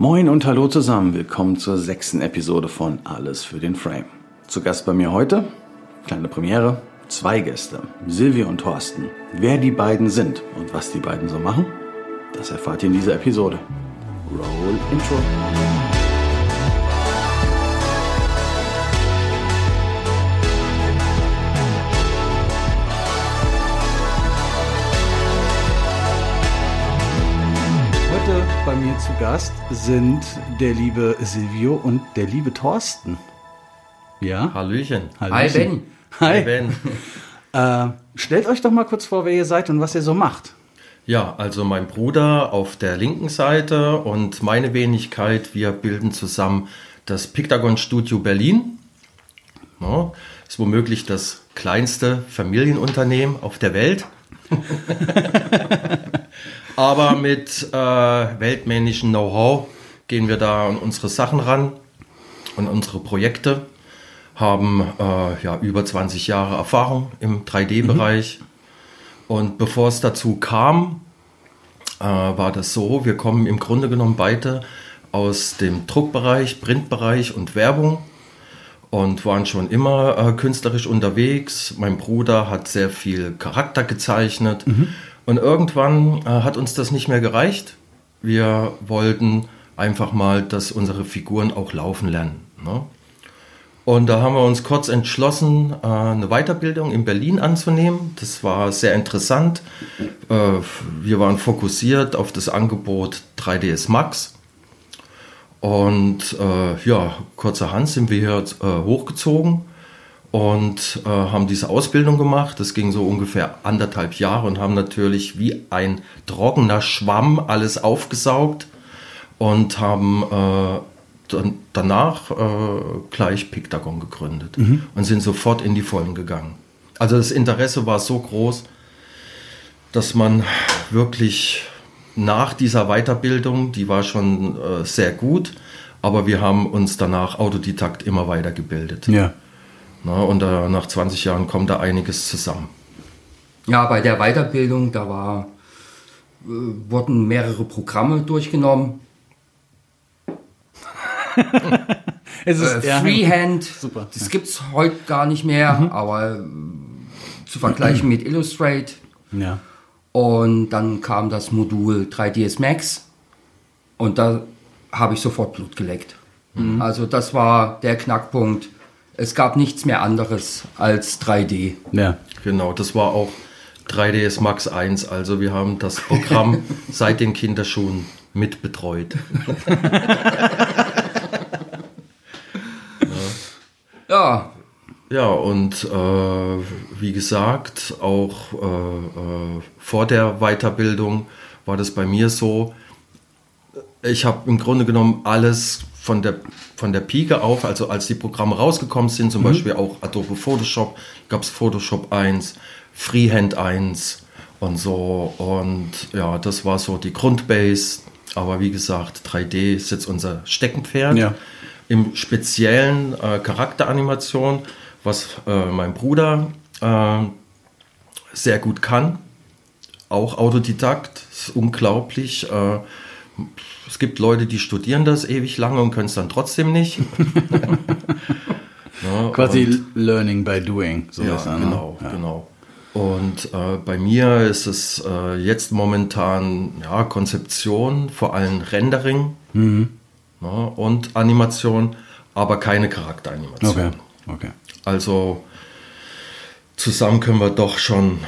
Moin und hallo zusammen, willkommen zur sechsten Episode von Alles für den Frame. Zu Gast bei mir heute, kleine Premiere, zwei Gäste, Silvia und Thorsten. Wer die beiden sind und was die beiden so machen, das erfahrt ihr in dieser Episode. Roll Intro. Mir zu Gast sind der liebe Silvio und der liebe Thorsten. Ja? Hallöchen. Hallöchen. Hi Ben. Hi. Ben. Äh, stellt euch doch mal kurz vor, wer ihr seid und was ihr so macht. Ja, also mein Bruder auf der linken Seite und meine Wenigkeit, wir bilden zusammen das Pictagon Studio Berlin. Ja, ist womöglich das kleinste Familienunternehmen auf der Welt. Aber mit äh, weltmännischem Know-how gehen wir da an unsere Sachen ran und unsere Projekte. Haben äh, ja über 20 Jahre Erfahrung im 3D-Bereich. Und bevor es dazu kam, äh, war das so, wir kommen im Grunde genommen beide aus dem Druckbereich, Printbereich und Werbung und waren schon immer äh, künstlerisch unterwegs. Mein Bruder hat sehr viel Charakter gezeichnet und irgendwann äh, hat uns das nicht mehr gereicht. Wir wollten einfach mal, dass unsere Figuren auch laufen lernen. Ne? Und da haben wir uns kurz entschlossen, äh, eine Weiterbildung in Berlin anzunehmen. Das war sehr interessant. Äh, Wir waren fokussiert auf das Angebot 3ds Max. Und äh, ja, kurzerhand sind wir hier hochgezogen und äh, haben diese Ausbildung gemacht. Das ging so ungefähr anderthalb Jahre und haben natürlich wie ein trockener Schwamm alles aufgesaugt und haben äh, dann, danach äh, gleich Pictagon gegründet und sind sofort in die Vollen gegangen. Also das Interesse war so groß, dass man wirklich nach dieser Weiterbildung, die war schon äh, sehr gut, aber wir haben uns danach Autodidakt immer weitergebildet. Ja. Na, und äh, nach 20 Jahren kommt da einiges zusammen. Ja, bei der Weiterbildung, da war, äh, wurden mehrere Programme durchgenommen. Es ist Äh, ja, Freehand, Super, das ja. gibt's heute gar nicht mehr, aber äh, zu vergleichen mit Illustrate. Ja. Und dann kam das Modul 3ds Max und da habe ich sofort Blut geleckt. Also das war der Knackpunkt. Es gab nichts mehr anderes als 3D. Ja. Genau, das war auch 3ds Max 1. Also wir haben das Programm seit den Kinderschuhen mit betreut. Ja, Ja, und äh, wie gesagt, auch äh, äh, vor der Weiterbildung war das bei mir so, ich habe im Grunde genommen alles von der, von der Pike auf, also als die Programme rausgekommen sind, zum Beispiel auch Adobe Photoshop, gab es Photoshop 1, Freehand 1 und so. Und ja, das war so die Grundbase. Aber wie gesagt, 3D ist jetzt unser Steckenpferd. Ja. Im speziellen äh, Charakteranimation, was äh, mein Bruder äh, sehr gut kann, auch Autodidakt, ist unglaublich. Es gibt Leute, die studieren das ewig lange und können es dann trotzdem nicht. Ja, Quasi Learning by Doing. So ja, ist er, ne? genau, Ja. genau. Und äh, bei mir ist es äh, jetzt momentan ja, Konzeption, vor allem Rendering Mhm. ja, und Animation, aber keine Charakteranimation. Okay. Okay. Also zusammen können wir doch schon,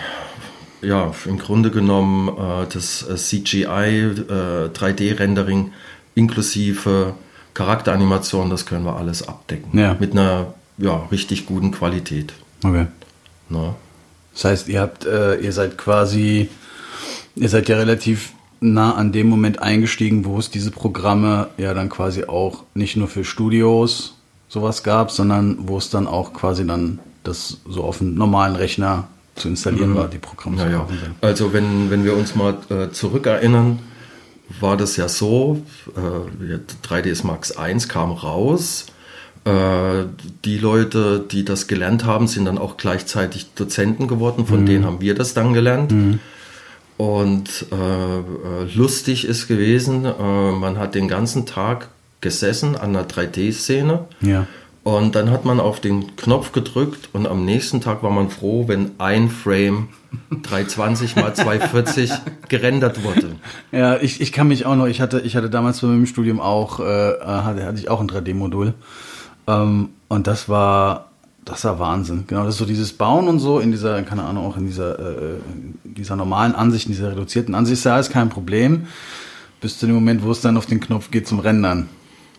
ja, im Grunde genommen äh, das äh, CGI, äh, 3D-Rendering inklusive Charakteranimation, das können wir alles abdecken. Ja. Mit einer ja, richtig guten Qualität. Okay. Ne? Das heißt, ihr habt, äh, ihr seid quasi, ihr seid ja relativ nah an dem Moment eingestiegen, wo es diese Programme ja dann quasi auch nicht nur für Studios sowas gab, sondern wo es dann auch quasi dann das so auf einem normalen Rechner zu installieren war, die Programme Ja, zu ja. Also wenn, wenn wir uns mal äh, zurückerinnern, war das ja so, äh, 3ds Max 1 kam raus. Äh, die Leute, die das gelernt haben, sind dann auch gleichzeitig Dozenten geworden, von denen haben wir das dann gelernt. Und äh, äh, lustig ist gewesen, äh, man hat den ganzen Tag gesessen an der 3D-Szene. Ja. Und dann hat man auf den Knopf gedrückt und am nächsten Tag war man froh, wenn ein Frame 320 mal 240 gerendert wurde. Ja, ich, ich kann mich auch noch, ich hatte, ich hatte damals bei meinem Studium auch, äh, hatte, hatte ich auch ein 3D-Modul. Ähm, und das war, das war Wahnsinn. Genau, das ist so dieses Bauen und so in dieser, keine Ahnung, auch in dieser, äh, in dieser normalen Ansicht, in dieser reduzierten Ansicht, da ist kein Problem. Bis zu dem Moment, wo es dann auf den Knopf geht zum Rendern.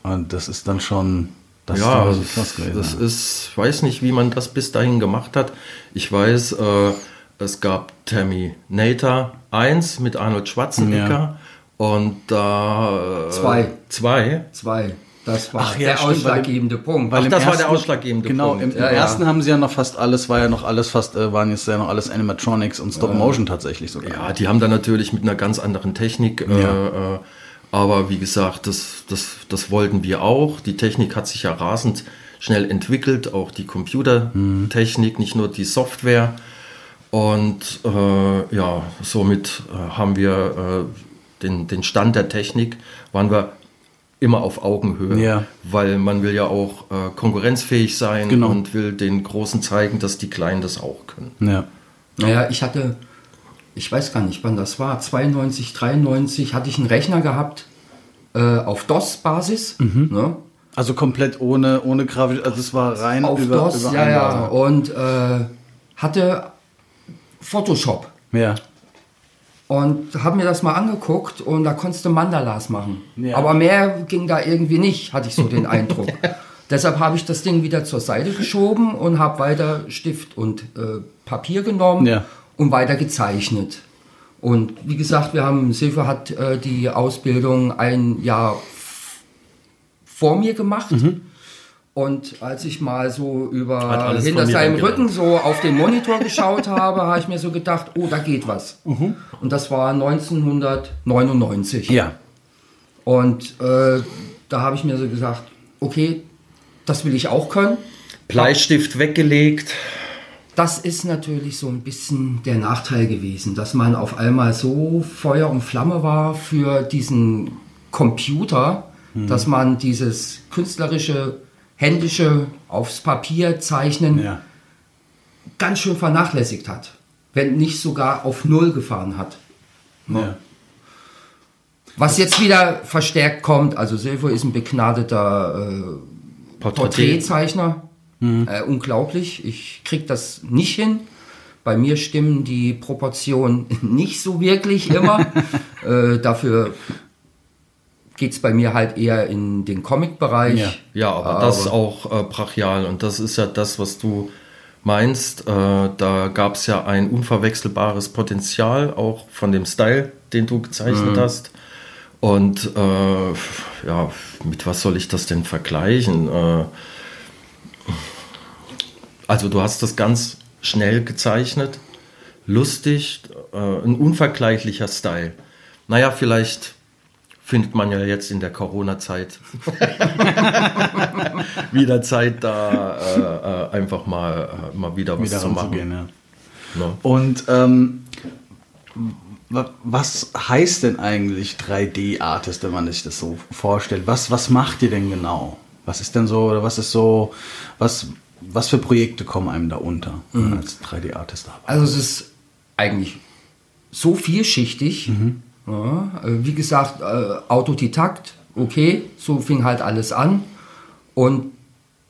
Und das ist dann schon, das ja, ist das, krass gewesen. das ist, ich weiß nicht, wie man das bis dahin gemacht hat. Ich weiß, äh, es gab Terminator 1 mit Arnold Schwarzenegger Ja. und da äh, Zwei. Zwei. Zwei. Das war Ach ja, der stimmt, ausschlaggebende Punkt. Weil Ach, das war der ersten- ausschlaggebende genau, Punkt. Im, im Ja, ja. ersten haben sie ja noch fast alles, war ja noch alles fast, äh, waren jetzt ja noch alles Animatronics und Stop Motion tatsächlich sogar. Ja, die haben da natürlich mit einer ganz anderen Technik, äh, Ja. äh, aber wie gesagt, das, das, das wollten wir auch. Die Technik hat sich ja rasend schnell entwickelt, auch die Computertechnik, nicht nur die Software. Und äh, ja, somit äh, haben wir äh, den, den Stand der Technik, waren wir immer auf Augenhöhe, Ja. weil man will ja auch äh, konkurrenzfähig sein Genau. und will den Großen zeigen, dass die Kleinen das auch können. Ja. Naja, ich hatte, ich weiß gar nicht, wann das war, 92, 93, hatte ich einen Rechner gehabt äh, auf DOS-Basis. Ne? Also komplett ohne, ohne Grafik, also es war rein Auf über, DOS, über ja, ja. Und äh, hatte Photoshop. Ja. Und habe mir das mal angeguckt und da konntest du Mandalas machen. Ja. Aber mehr ging da irgendwie nicht, hatte ich so den Eindruck. Deshalb habe ich das Ding wieder zur Seite geschoben und habe weiter Stift und äh, Papier genommen Ja. Und weiter gezeichnet. Und wie gesagt, wir haben, Silvia hat äh, die Ausbildung ein Jahr vor mir gemacht. Und als ich mal so über hinter seinem Rücken so auf den Monitor geschaut habe, habe ich mir so gedacht, oh, da geht was. Und das war 1999. Ja. Und äh, da habe ich mir so gesagt, okay, das will ich auch können. Bleistift weggelegt. Das ist natürlich so ein bisschen der Nachteil gewesen, dass man auf einmal so Feuer und Flamme war für diesen Computer, dass man dieses künstlerische, händische aufs Papier zeichnen Ja. ganz schön vernachlässigt hat, wenn nicht sogar auf Null gefahren hat. ja. Was jetzt wieder verstärkt kommt, also Silvo ist ein begnadeter äh, Porträt. Porträtzeichner. Äh, unglaublich. Ich krieg das nicht hin. Bei mir stimmen die Proportionen nicht so wirklich immer. äh, dafür geht es bei mir halt eher in den Comic-Bereich. Ja. Ja, aber, das ist auch äh, brachial und das ist ja das, was du meinst. Äh, da gab es ja ein unverwechselbares Potenzial, auch von dem Style, den du gezeichnet hast. Und äh, ja, mit was soll ich das denn vergleichen? Äh, also du hast das ganz schnell gezeichnet, lustig, äh, ein unvergleichlicher Style. Naja, vielleicht findet man ja jetzt in der Corona-Zeit wieder Zeit, da äh, äh, einfach mal, äh, mal wieder was Wieder zu machen. ranzugehen, ja. Ne? Und ähm, wa- was heißt denn eigentlich 3D-Artist, wenn man sich das so vorstellt? Was, was macht ihr denn genau? Was ist denn so, oder was ist so, was, was für Projekte kommen einem da unter, man als 3D-Artist arbeitet? Also es ist eigentlich so vielschichtig. Ja, äh, wie gesagt, äh, Autodidakt, okay, so fing halt alles an. Und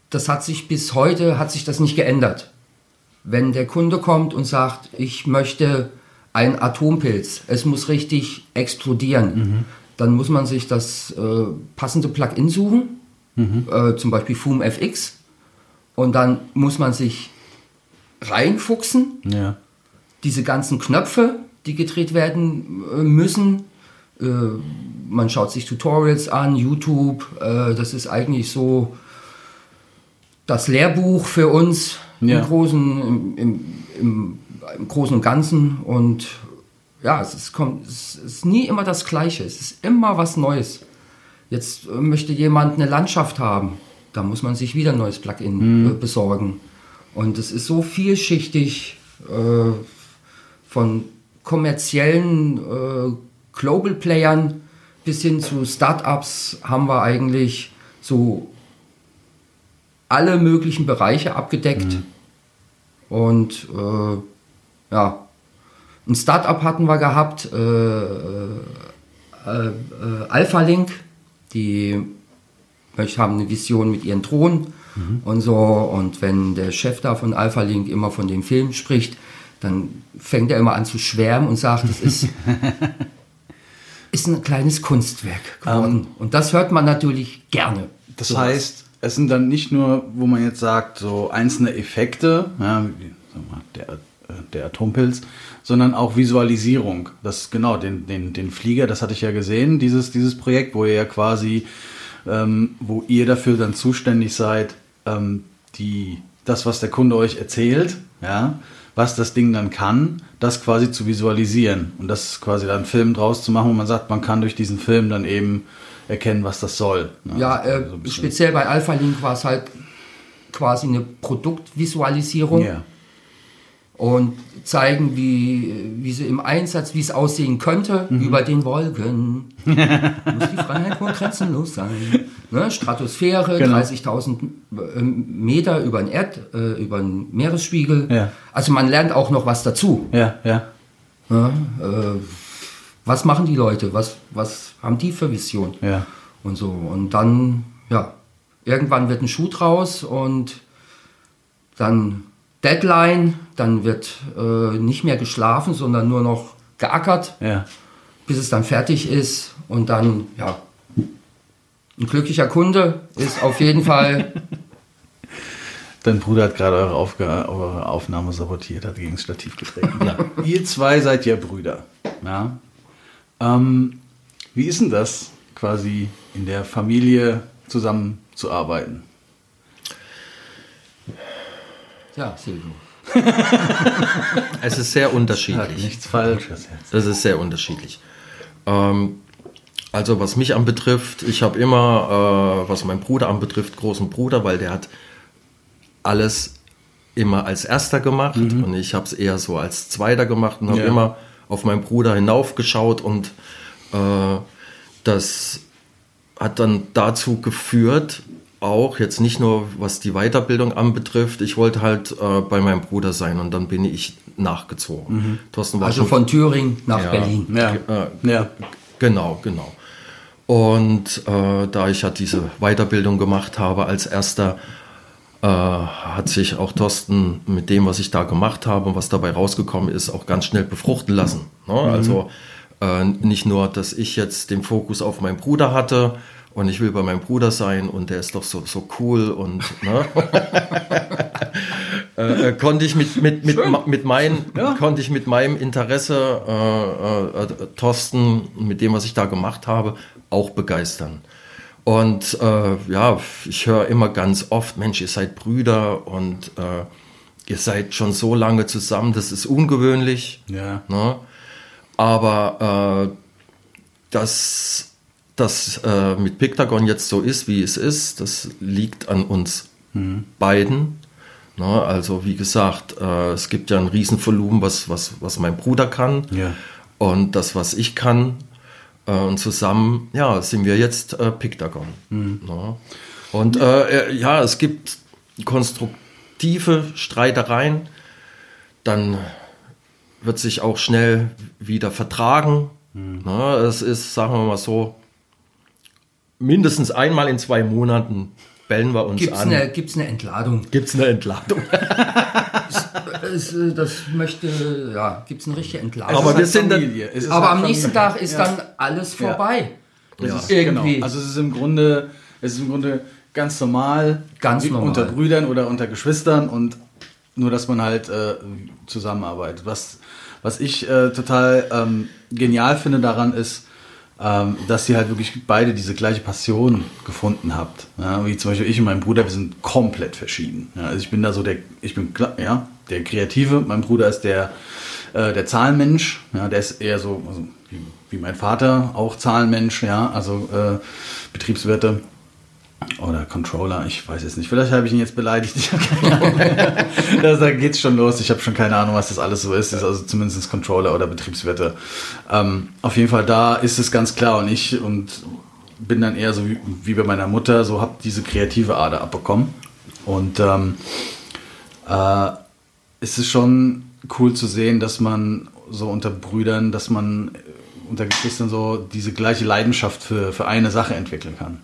das hat sich bis heute, hat sich das nicht geändert. Wenn der Kunde kommt und sagt, ich möchte einen Atompilz, es muss richtig explodieren, dann muss man sich das äh, passende Plugin suchen, äh, zum Beispiel Foom FX. Und dann muss man sich reinfuchsen, Ja. diese ganzen Knöpfe, die gedreht werden äh, müssen. Äh, man schaut sich Tutorials an, YouTube. Äh, das ist eigentlich so das Lehrbuch für uns Ja. im, Großen, im, im, im, im Großen und Ganzen. Und ja, es ist, kommt, es ist nie immer das Gleiche. Es ist immer was Neues. Jetzt äh, möchte jemand eine Landschaft haben. Da muss man sich wieder ein neues Plugin äh, besorgen. Und es ist so vielschichtig äh, von kommerziellen äh, Global Playern bis hin zu Startups haben wir eigentlich so alle möglichen Bereiche abgedeckt. Und äh, ja, ein Startup hatten wir gehabt, äh, äh, äh, Alpha Link, die ich haben eine Vision mit ihren Drohnen und so. Und wenn der Chef da von Alpha Link immer von dem Film spricht, dann fängt er immer an zu schwärmen und sagt, es ist, ist ein kleines Kunstwerk geworden. und das hört man natürlich gerne. Das Sowas. heißt, es sind dann nicht nur, wo man jetzt sagt, so einzelne Effekte, ja, der, äh, der Atompilz, sondern auch Visualisierung. Das genau, den, den, den Flieger, das hatte ich ja gesehen, dieses, dieses Projekt, wo ihr ja quasi, ähm, wo ihr dafür dann zuständig seid, ähm, die, das, was der Kunde euch erzählt, ja, was das Ding dann kann, das quasi zu visualisieren und das quasi dann einen Film draus zu machen, wo man sagt, man kann durch diesen Film dann eben erkennen, was das soll. ne? Ja, Also äh, so ein bisschen- speziell bei Alpha Link war es halt quasi eine Produktvisualisierung Ja. Und zeigen, wie, wie sie im Einsatz, wie es aussehen könnte, Mhm. über den Wolken. Muss die Freiheit wohl grenzenlos sein. Ne? Stratosphäre, Genau. 30.000 äh, Meter über den Erd, äh, über den Meeresspiegel. Ja. Also man lernt auch noch was dazu. Ja, ja. Ne? Äh, was machen die Leute? Was, was haben die für Vision? Ja. Und so. Und dann, ja, irgendwann wird ein Schuh draus und dann Deadline, dann wird äh, nicht mehr geschlafen, sondern nur noch geackert, Ja. bis es dann fertig ist. Und dann, ja, ein glücklicher Kunde ist auf jeden Fall, Dein Bruder hat gerade eure, Aufga eure Aufnahme sabotiert, hat gegen das Stativ getreten. Ihr zwei seid ja Brüder. Ja? Ähm, wie ist denn das, quasi in der Familie zusammenzuarbeiten? Ja, Silvio. Es ist sehr unterschiedlich. Nichts Falsches jetzt. Das ist sehr unterschiedlich. Ähm, also was mich anbetrifft, ich habe immer, äh, was meinen Bruder anbetrifft, großen Bruder, weil der hat alles immer als erster gemacht und ich habe es eher so als zweiter gemacht und habe Ja. immer auf meinen Bruder hinaufgeschaut und äh, das hat dann dazu geführt, auch jetzt nicht nur was die Weiterbildung anbetrifft, ich wollte halt äh, bei meinem Bruder sein und dann bin ich nachgezogen. Thorsten war Also schon von Thüringen nach Ja. Berlin. Ja. Äh, ja. Genau, genau. Und äh, da ich ja diese Weiterbildung gemacht habe als erster, äh, hat sich auch Thorsten mit dem, was ich da gemacht habe und was dabei rausgekommen ist, auch ganz schnell befruchten lassen. Ne? Also äh, nicht nur, dass ich jetzt den Fokus auf meinen Bruder hatte und ich will bei meinem Bruder sein und der ist doch so, so cool und ne? äh, äh, konnte ich mit, mit, mit, ma- mit, mein, konnte ich mit meinem Interesse äh, äh, äh, Thorsten, mit dem, was ich da gemacht habe, auch begeistern. Und äh, ja, ich höre immer ganz oft, Mensch, ihr seid Brüder und ihr seid schon so lange zusammen, das ist ungewöhnlich. Ja. Ne? Aber dass das äh, mit Pictagon jetzt so ist, wie es ist, das liegt an uns beiden. Ne? Also wie gesagt, äh, es gibt ja ein Riesenvolumen, was, was, was mein Bruder kann Ja. und das, was ich kann. Äh, und zusammen, ja, sind wir jetzt äh, Pictagon. Ne? Und äh, äh, ja, es gibt konstruktive Streitereien. Dann wird sich auch schnell wieder vertragen. Ne? Es ist, sagen wir mal so, mindestens einmal in zwei Monaten bellen wir uns Gibt es an. eine, gibt's eine Entladung? Gibt es eine Entladung? Es, das möchte, ja, gibt es eine richtige Entladung? Aber Es wir ist sind halt dann-. Es Aber halt am nächsten Familie. Tag ist Ja. dann alles vorbei. Es ist, Irgendwie. Genau. Also es ist im Grunde, es ist im Grunde ganz normal, Ganz wie normal. unter Brüdern oder unter Geschwistern und nur, dass man halt äh, zusammenarbeitet. Was, was ich äh, total ähm, genial finde daran ist, ähm, dass ihr halt wirklich beide diese gleiche Passion gefunden habt. Ja, wie zum Beispiel ich und mein Bruder, wir sind komplett verschieden. Ja, also ich bin da so der, ich bin ja, der Kreative, mein Bruder ist der, äh, der Zahlenmensch, ja, der ist eher so, also wie, wie mein Vater, auch Zahlenmensch, ja, also äh, Betriebswirte. Oder Controller, ich weiß es nicht. Vielleicht habe ich ihn jetzt beleidigt. Ich habe keine Ahnung. da da geht's schon los. Ich habe schon keine Ahnung, was das alles so ist. Das ist also zumindest Controller oder Betriebswirte. Ähm, auf jeden Fall, da ist es ganz klar. Und ich und bin dann eher so wie, wie bei meiner Mutter, so habe diese kreative Ader abbekommen. Und ähm, äh, es ist schon cool zu sehen, dass man so unter Brüdern, dass man unter Geschwistern so diese gleiche Leidenschaft für, für eine Sache entwickeln kann.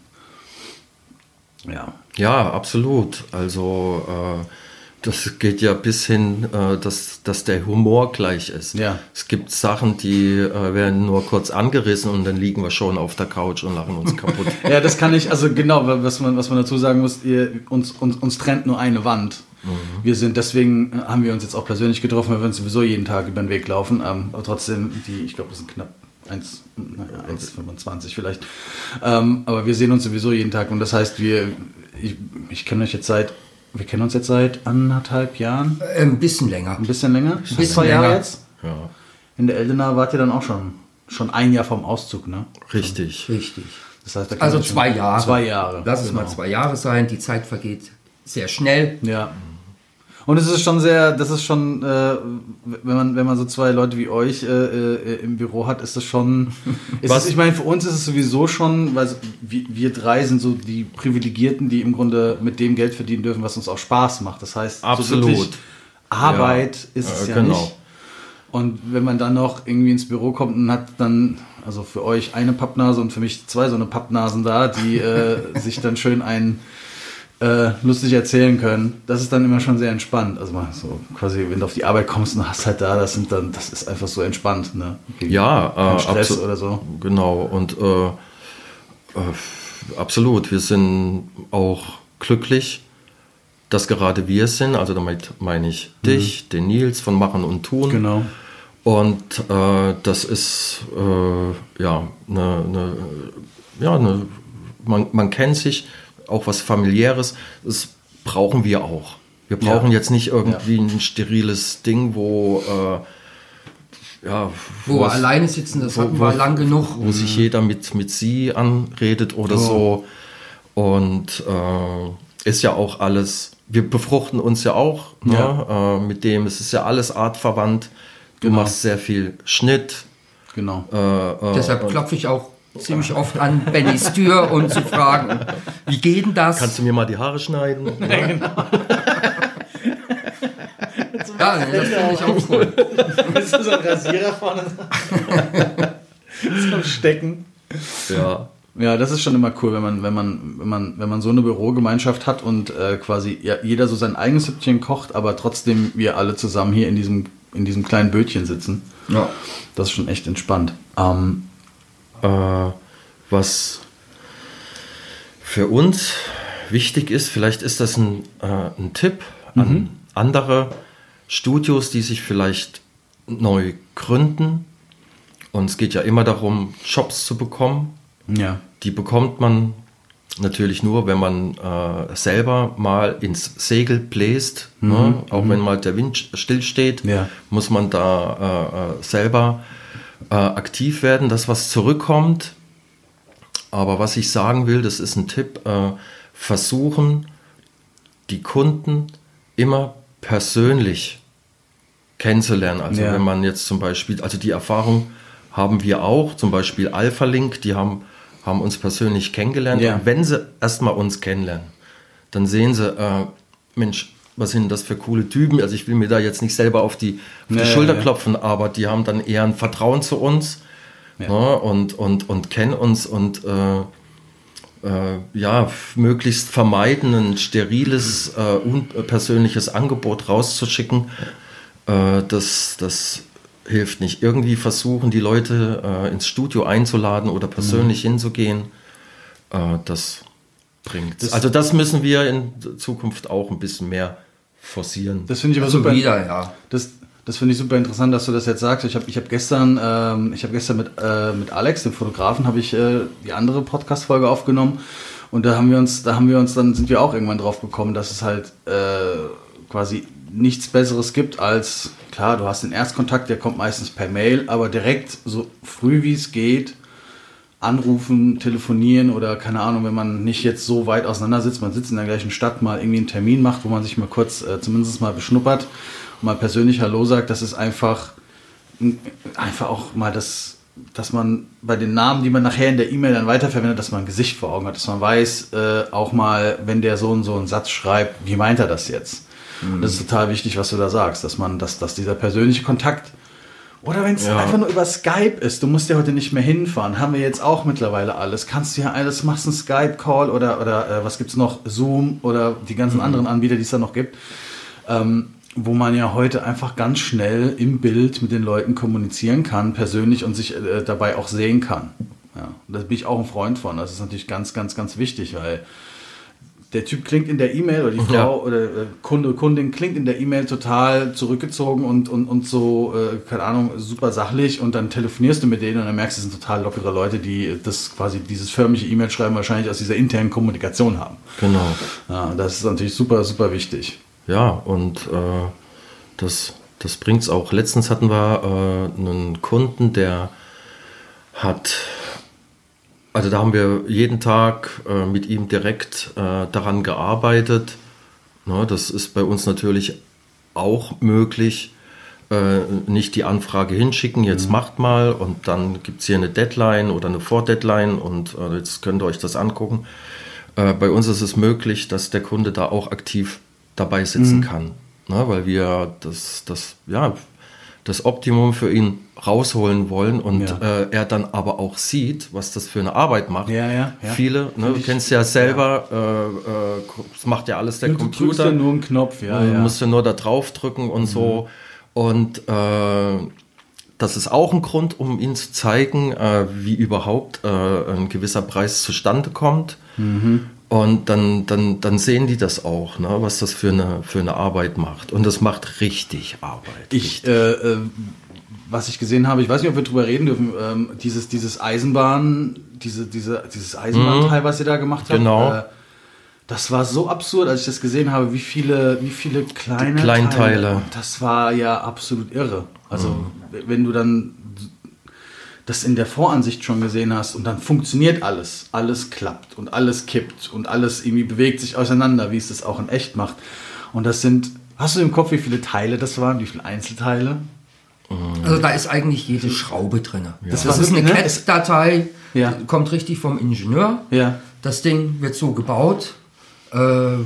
Ja. Ja, absolut. Also äh, das geht ja bis hin, äh, dass, dass der Humor gleich ist. Ja. Es gibt Sachen, die äh, werden nur kurz angerissen und dann liegen wir schon auf der Couch und lachen uns kaputt. Ja, das kann ich, also genau, was man, was man dazu sagen muss, ihr, uns, uns, uns trennt nur eine Wand. Wir sind, deswegen haben wir uns jetzt auch persönlich getroffen, weil wir uns sowieso jeden Tag über den Weg laufen. Ähm, aber trotzdem, die, ich glaube, das sind knapp 1, naja, 1,25 vielleicht. Ähm, aber wir sehen uns sowieso jeden Tag und das heißt, wir, ich, ich kenne euch jetzt seit, wir kennen uns jetzt seit anderthalb Jahren, Äh, Ein bisschen länger. ein bisschen länger, bisschen zwei Jahre jetzt. Ja, In der Eldena wart ihr dann auch schon, schon ein Jahr vom Auszug, ne? richtig. Richtig. Das heißt, da Also zwei Jahre. Zwei Jahre. Lass es genau. mal zwei Jahre sein. Die Zeit vergeht sehr schnell. Ja. Und es ist schon sehr, das ist schon, äh, wenn man wenn man so zwei Leute wie euch äh, äh, im Büro hat, ist das schon. Ist Was? es, ich meine, für uns ist es sowieso schon, weil wir, drei sind so die Privilegierten, die im Grunde mit dem Geld verdienen dürfen, was uns auch Spaß macht. Das heißt, so Absolut. wirklich Arbeit Ja. ist es Äh, ja genau. nicht. Und wenn man dann noch irgendwie ins Büro kommt und hat dann, also für euch eine Pappnase und für mich zwei so eine Pappnasen da, die äh, sich dann schön ein äh, lustig erzählen können, das ist dann immer schon sehr entspannt. Also mal so quasi, wenn du auf die Arbeit kommst und hast halt da, das sind dann, das ist einfach so entspannt, ne? Ja, äh, Stress oder so. Genau, und äh, äh, absolut, wir sind auch glücklich, dass gerade wir es sind, also damit meine ich dich, den Nils von Machen und Tun. Mhm. Genau. Und äh, das ist äh, ja eine, eine, ja, eine man, man kennt sich, auch was familiäres, das brauchen wir auch. Wir Ja. brauchen jetzt nicht irgendwie ein steriles Ding, wo äh, ja, Wo wir es- alleine sitzen, das wo- hatten wo- wir lang genug. wo sich jeder mit, mit sie anredet oder so. Und äh, ist ja auch alles, wir befruchten uns ja auch Ja. Ne? Äh, mit dem, es ist ja alles artverwandt. Du Genau. machst sehr viel Schnitt. Genau. Äh, äh, Deshalb klopfe ich auch ziemlich oft an Bennys Tür, um zu fragen, wie geht denn das? kannst du mir mal die Haare schneiden? ja, das finde ich auch cool. Ist so ein Rasierer vorne? Zum Stecken. ja. Ja, das ist schon immer cool, wenn man, wenn man, wenn man, wenn man so eine Bürogemeinschaft hat und äh, quasi ja, jeder so sein eigenes Süppchen kocht, aber trotzdem wir alle zusammen hier in diesem, in diesem kleinen Bötchen sitzen. Ja. Das ist schon echt entspannt. Ähm, äh, was für uns wichtig ist, vielleicht ist das ein, äh, ein Tipp an andere Studios, die sich vielleicht neu gründen. Und es geht ja immer darum, Jobs zu bekommen. ja. Die bekommt man natürlich nur, wenn man äh, selber mal ins Segel bläst. Ne? Auch wenn mal der Wind stillsteht, Ja. muss man da äh, äh, selber äh, aktiv werden, dass was zurückkommt. Aber was ich sagen will, das ist ein Tipp, äh, versuchen, die Kunden immer persönlich kennenzulernen. Also Ja. wenn man jetzt zum Beispiel, also die Erfahrung haben wir auch, zum Beispiel Alpha Link, die haben, haben uns persönlich kennengelernt. Ja. Und wenn sie erstmal uns kennenlernen, dann sehen sie, äh, Mensch, was sind das für coole Typen? Also ich will mir da jetzt nicht selber auf die, auf die Ja, ja, Schulter ja. klopfen, aber die haben dann eher ein Vertrauen zu uns Ja. ne, und, und, und kennen uns und äh, äh, ja, möglichst vermeiden, ein steriles, äh, unpersönliches Angebot rauszuschicken. Äh, das, das hilft nicht. Irgendwie versuchen, die Leute äh, ins Studio einzuladen oder persönlich Mhm. hinzugehen. Äh, das bringt. Also das müssen wir in Zukunft auch ein bisschen mehr forcieren. Das finde ich aber Also super. wieder, ja. Das, das finde ich super interessant, dass du das jetzt sagst. Ich habe ich hab gestern, ähm, ich hab gestern mit, äh, mit Alex, dem Fotografen, habe ich äh, die andere Podcast-Folge aufgenommen. Und da haben wir uns, da haben wir uns, dann sind wir auch irgendwann drauf gekommen, dass es halt äh, quasi nichts Besseres gibt als, klar, du hast den Erstkontakt, der kommt meistens per Mail, aber direkt so früh wie es geht anrufen, telefonieren oder keine Ahnung, wenn man nicht jetzt so weit auseinander sitzt, man sitzt in der gleichen Stadt, mal irgendwie einen Termin macht, wo man sich mal kurz äh, zumindest mal beschnuppert und mal persönlich Hallo sagt, das ist einfach, einfach auch mal das, dass man bei den Namen, die man nachher in der E-Mail dann weiterverwendet, dass man ein Gesicht vor Augen hat, dass man weiß, äh, auch mal, wenn der so und so einen Satz schreibt, wie meint er das jetzt? Mhm. Und das ist total wichtig, was du da sagst, dass man, dass, dass dieser persönliche Kontakt oder wenn es ja. einfach nur über Skype ist, du musst ja heute nicht mehr hinfahren, haben wir jetzt auch mittlerweile alles. Kannst du ja alles, machst einen Skype-Call oder, oder äh, was gibt es noch, Zoom oder die ganzen mhm. anderen Anbieter, die es da noch gibt, ähm, wo man ja heute einfach ganz schnell im Bild mit den Leuten kommunizieren kann, persönlich und sich äh, dabei auch sehen kann. Ja, da bin ich auch ein Freund von. Das ist natürlich ganz, ganz, ganz wichtig, weil der Typ klingt in der E-Mail oder die Frau ja. oder äh, Kunde, Kundin klingt in der E-Mail total zurückgezogen und, und, und so, äh, keine Ahnung, super sachlich und dann telefonierst du mit denen und dann merkst du, es sind total lockere Leute, die das quasi dieses förmliche E-Mail schreiben wahrscheinlich aus dieser internen Kommunikation haben. Genau. Ja, das ist natürlich super, super wichtig. Ja, und äh, das, das bringt es auch. Letztens hatten wir äh, einen Kunden, der hat also da haben wir jeden Tag äh, mit ihm direkt äh, daran gearbeitet. Na, das ist bei uns natürlich auch möglich. Äh, nicht die Anfrage hinschicken, jetzt mhm. macht mal und dann gibt es hier eine Deadline oder eine Vordeadline und äh, jetzt könnt ihr euch das angucken. Äh, bei uns ist es möglich, dass der Kunde da auch aktiv dabei sitzen mhm. kann. Na, weil wir das, das, ja, das Optimum für ihn rausholen wollen und ja. äh, er dann aber auch sieht, was das für eine Arbeit macht. Ja, ja, ja. Viele, ne, du kennst ja selber, äh, äh, das macht ja alles der du Computer. Du ja nur einen Knopf, ja. Du musst ja nur da drauf drücken und mhm. so. Und äh, das ist auch ein Grund, um ihnen zu zeigen, äh, wie überhaupt äh, ein gewisser Preis zustande kommt. Mhm. Und dann, dann, dann sehen die das auch, ne, was das für eine, für eine Arbeit macht. Und das macht richtig Arbeit. Ich, äh, äh, was ich gesehen habe, ich weiß nicht, ob wir drüber reden dürfen, ähm, dieses, dieses Eisenbahn, diese, diese, dieses Eisenbahnteil, mhm. was ihr da gemacht habt. Genau. Äh, das war so absurd, als ich das gesehen habe, wie viele, wie viele kleine Kleinteile. Teile. das war ja absolut irre. Also, mhm. wenn du dann das in der Voransicht schon gesehen hast und dann funktioniert alles, alles klappt und alles kippt und alles irgendwie bewegt sich auseinander, wie es das auch in echt macht. Und das sind, hast du im Kopf, wie viele Teile das waren, wie viele Einzelteile? Also da ist eigentlich jede Schraube drin. Ja. Das, das ist eine CAD-Datei, ja. kommt richtig vom Ingenieur. Ja. Das Ding wird so gebaut. Äh,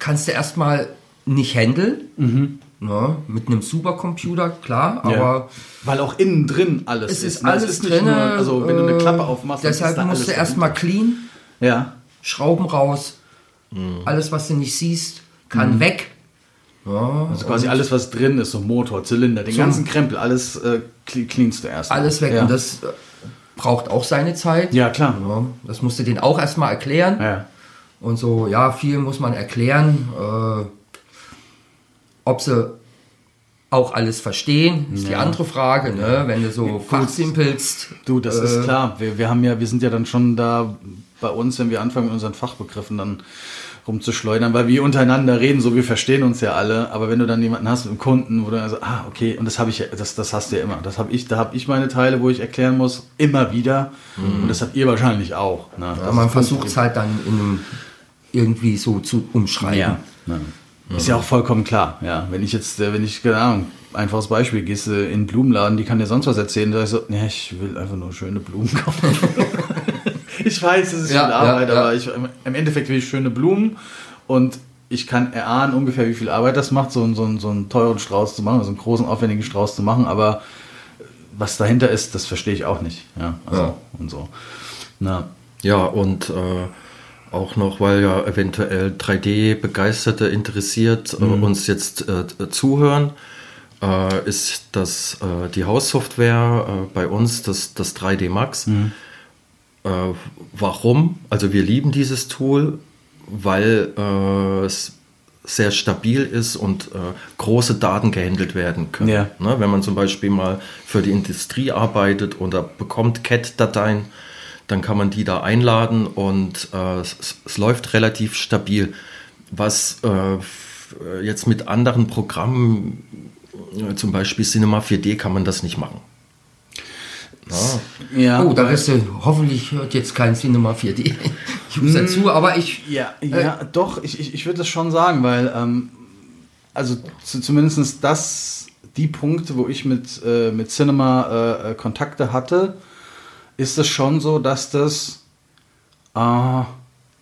kannst du erstmal nicht handeln. Mhm. Ja, mit einem Supercomputer, klar, aber. Ja. Weil auch innen drin alles es ist. ist alles ist drin. Also, wenn du eine Klappe aufmachst, deshalb musst du erstmal clean. Ja. Schrauben raus. Mhm. Alles, was du nicht siehst, kann mhm. weg. Ja, also quasi alles, was drin ist, so Motor, Zylinder, den ganzen Krempel, alles äh, cleanst du erst. Alles weg. Ja. Und das äh, braucht auch seine Zeit. Ja, klar. Ja, das musst du denen auch erstmal erklären. Ja. Und so, ja, viel muss man erklären. Äh, ob sie auch alles verstehen, ist ja. die andere Frage, ne? wenn du so fachsimpelst. Du, das äh, ist klar. Wir, wir haben ja, wir sind ja dann schon da bei uns, wenn wir anfangen mit unseren Fachbegriffen dann rumzuschleudern, weil wir untereinander reden, so wir verstehen uns ja alle, aber wenn du dann jemanden hast, einen Kunden, wo du also, ah, okay, und das habe ich das, das hast du ja immer. Das habe ich, da habe ich meine Teile, wo ich erklären muss, immer wieder. Mhm. Und das habt ihr wahrscheinlich auch. Ne? Ja, man versucht es halt dann in irgendwie so zu umschreiben. Ja. Ne. Ist ja auch vollkommen klar, ja. Wenn ich jetzt, äh, wenn ich, keine Ahnung, einfaches Beispiel, gehst du in einen Blumenladen, die kann dir sonst was erzählen, da ich so, ja, ich will einfach nur schöne Blumen kaufen. ich weiß, es ist ja, viel Arbeit, ja, ja. aber ich, im Endeffekt will ich schöne Blumen und ich kann erahnen ungefähr, wie viel Arbeit das macht, so, so, so einen teuren Strauß zu machen, so einen großen, aufwendigen Strauß zu machen, aber was dahinter ist, das verstehe ich auch nicht. Ja, also, und so. Na. Ja, und äh, auch noch, weil ja eventuell 3D-Begeisterte interessiert äh, mhm. uns jetzt äh, zuhören, äh, ist das äh, die Haussoftware äh, bei uns, das, das 3D Max. Mhm. Äh, warum? Also wir lieben dieses Tool, weil es sehr stabil ist und große Daten gehandelt werden können. Ja. Ne, wenn man zum Beispiel mal für die Industrie arbeitet oder bekommt CAD-Dateien, dann kann man die da einladen und äh, es, es, läuft relativ stabil. Was äh, jetzt mit anderen Programmen, äh, zum Beispiel Cinema 4D, kann man das nicht machen. Ja. Ja, oh, da du, hoffentlich hört jetzt kein Cinema 4D. Ich rufe dazu, aber ich, Ja, ja, doch, ich, ich, ich würde das schon sagen, weil, ähm, also zu, zumindest das, die Punkte, wo ich mit, äh, mit Cinema äh, äh, Kontakte hatte, ist es schon so, dass das, äh,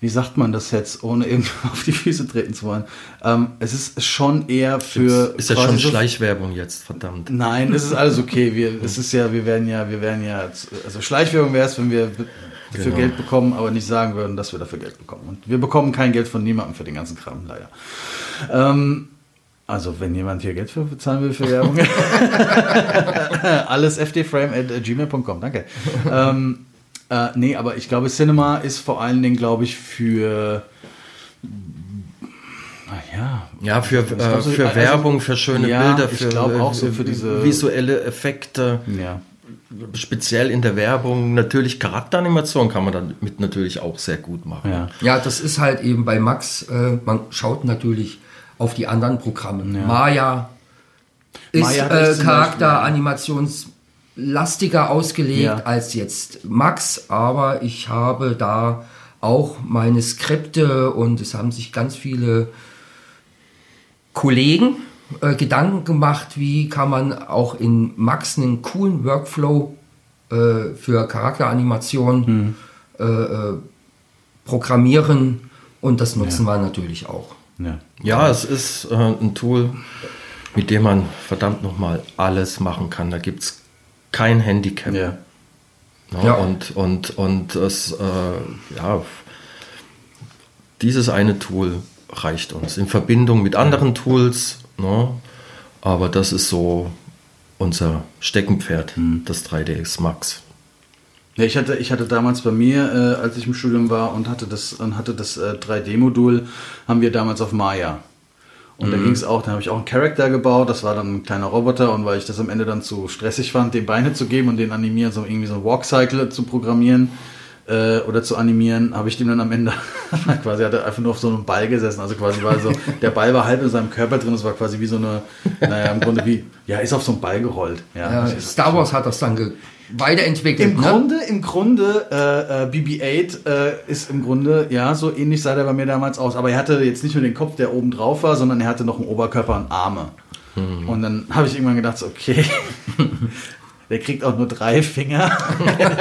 wie sagt man das jetzt, ohne eben auf die Füße treten zu wollen, ähm, es ist schon eher für... ist ja quasi schon Schleichwerbung jetzt, verdammt. Nein, es ist alles okay. Wir, es ist ja, wir werden ja, wir werden ja, also Schleichwirkung wäre es, wenn wir dafür Genau. Geld bekommen, aber nicht sagen würden, dass wir dafür Geld bekommen. Und wir bekommen kein Geld von niemandem für den ganzen Kram, leider. Ähm, also, wenn jemand hier Geld für bezahlen will für Werbung, alles fdframe at gmail.com, danke. ähm, äh, nee, aber ich glaube, Cinema ist vor allen Dingen, glaube ich, für, naja, Ja, für, äh, für Also- Werbung, für schöne Ja, Bilder, ich für, so äh, für diese- visuelle Effekte. ja. Speziell in der Werbung. Natürlich Charakteranimation kann man damit natürlich auch sehr gut machen. Ja. ja, das ist halt eben bei Max, äh, man schaut natürlich auf die anderen Programme. Maya ist Maya äh, charakteranimationslastiger ausgelegt Ja. als jetzt Max, aber ich habe da auch meine Skripte und es haben sich ganz viele Kollegen äh, Gedanken gemacht, wie kann man auch in Max einen coolen Workflow äh, für Charakteranimation äh, äh, programmieren und das nutzen wir natürlich auch. Ja. Ja, es ist äh, ein Tool, mit dem man verdammt nochmal alles machen kann. Da gibt es kein Handicap. Ja. Ne? Ja. Und, und, und es, äh, ja, dieses eine Tool reicht uns. In Verbindung mit anderen Tools, ne? aber das ist so unser Steckenpferd, Hm. das 3ds Max. Ja, ich hatte, ich hatte damals bei mir, äh, als ich im Studium war und hatte das, und hatte das äh, 3D-Modul, haben wir damals auf Maya. Und da ging es auch, da habe ich auch einen Charakter gebaut, das war dann ein kleiner Roboter und weil ich das am Ende dann zu stressig fand, dem Beine zu geben und den animieren, so irgendwie so ein Walk-Cycle zu programmieren äh, oder zu animieren, habe ich dem dann am Ende quasi, hat er einfach nur auf so einem Ball gesessen, also quasi war so, der Ball war halb in seinem Körper drin, es war quasi wie so eine, naja, im Grunde wie, ja, ist auf so einen Ball gerollt. Ja, Ja, Star Wars hat das dann ge- weiterentwickelt. im ne? Grunde, im Grunde, äh, äh, BB-8 äh, ist im Grunde, ja, so ähnlich sah der bei mir damals aus. Aber er hatte jetzt nicht nur den Kopf, der oben drauf war, sondern er hatte noch einen Oberkörper und Arme. Und dann habe ich irgendwann gedacht, so, okay, der kriegt auch nur drei Finger.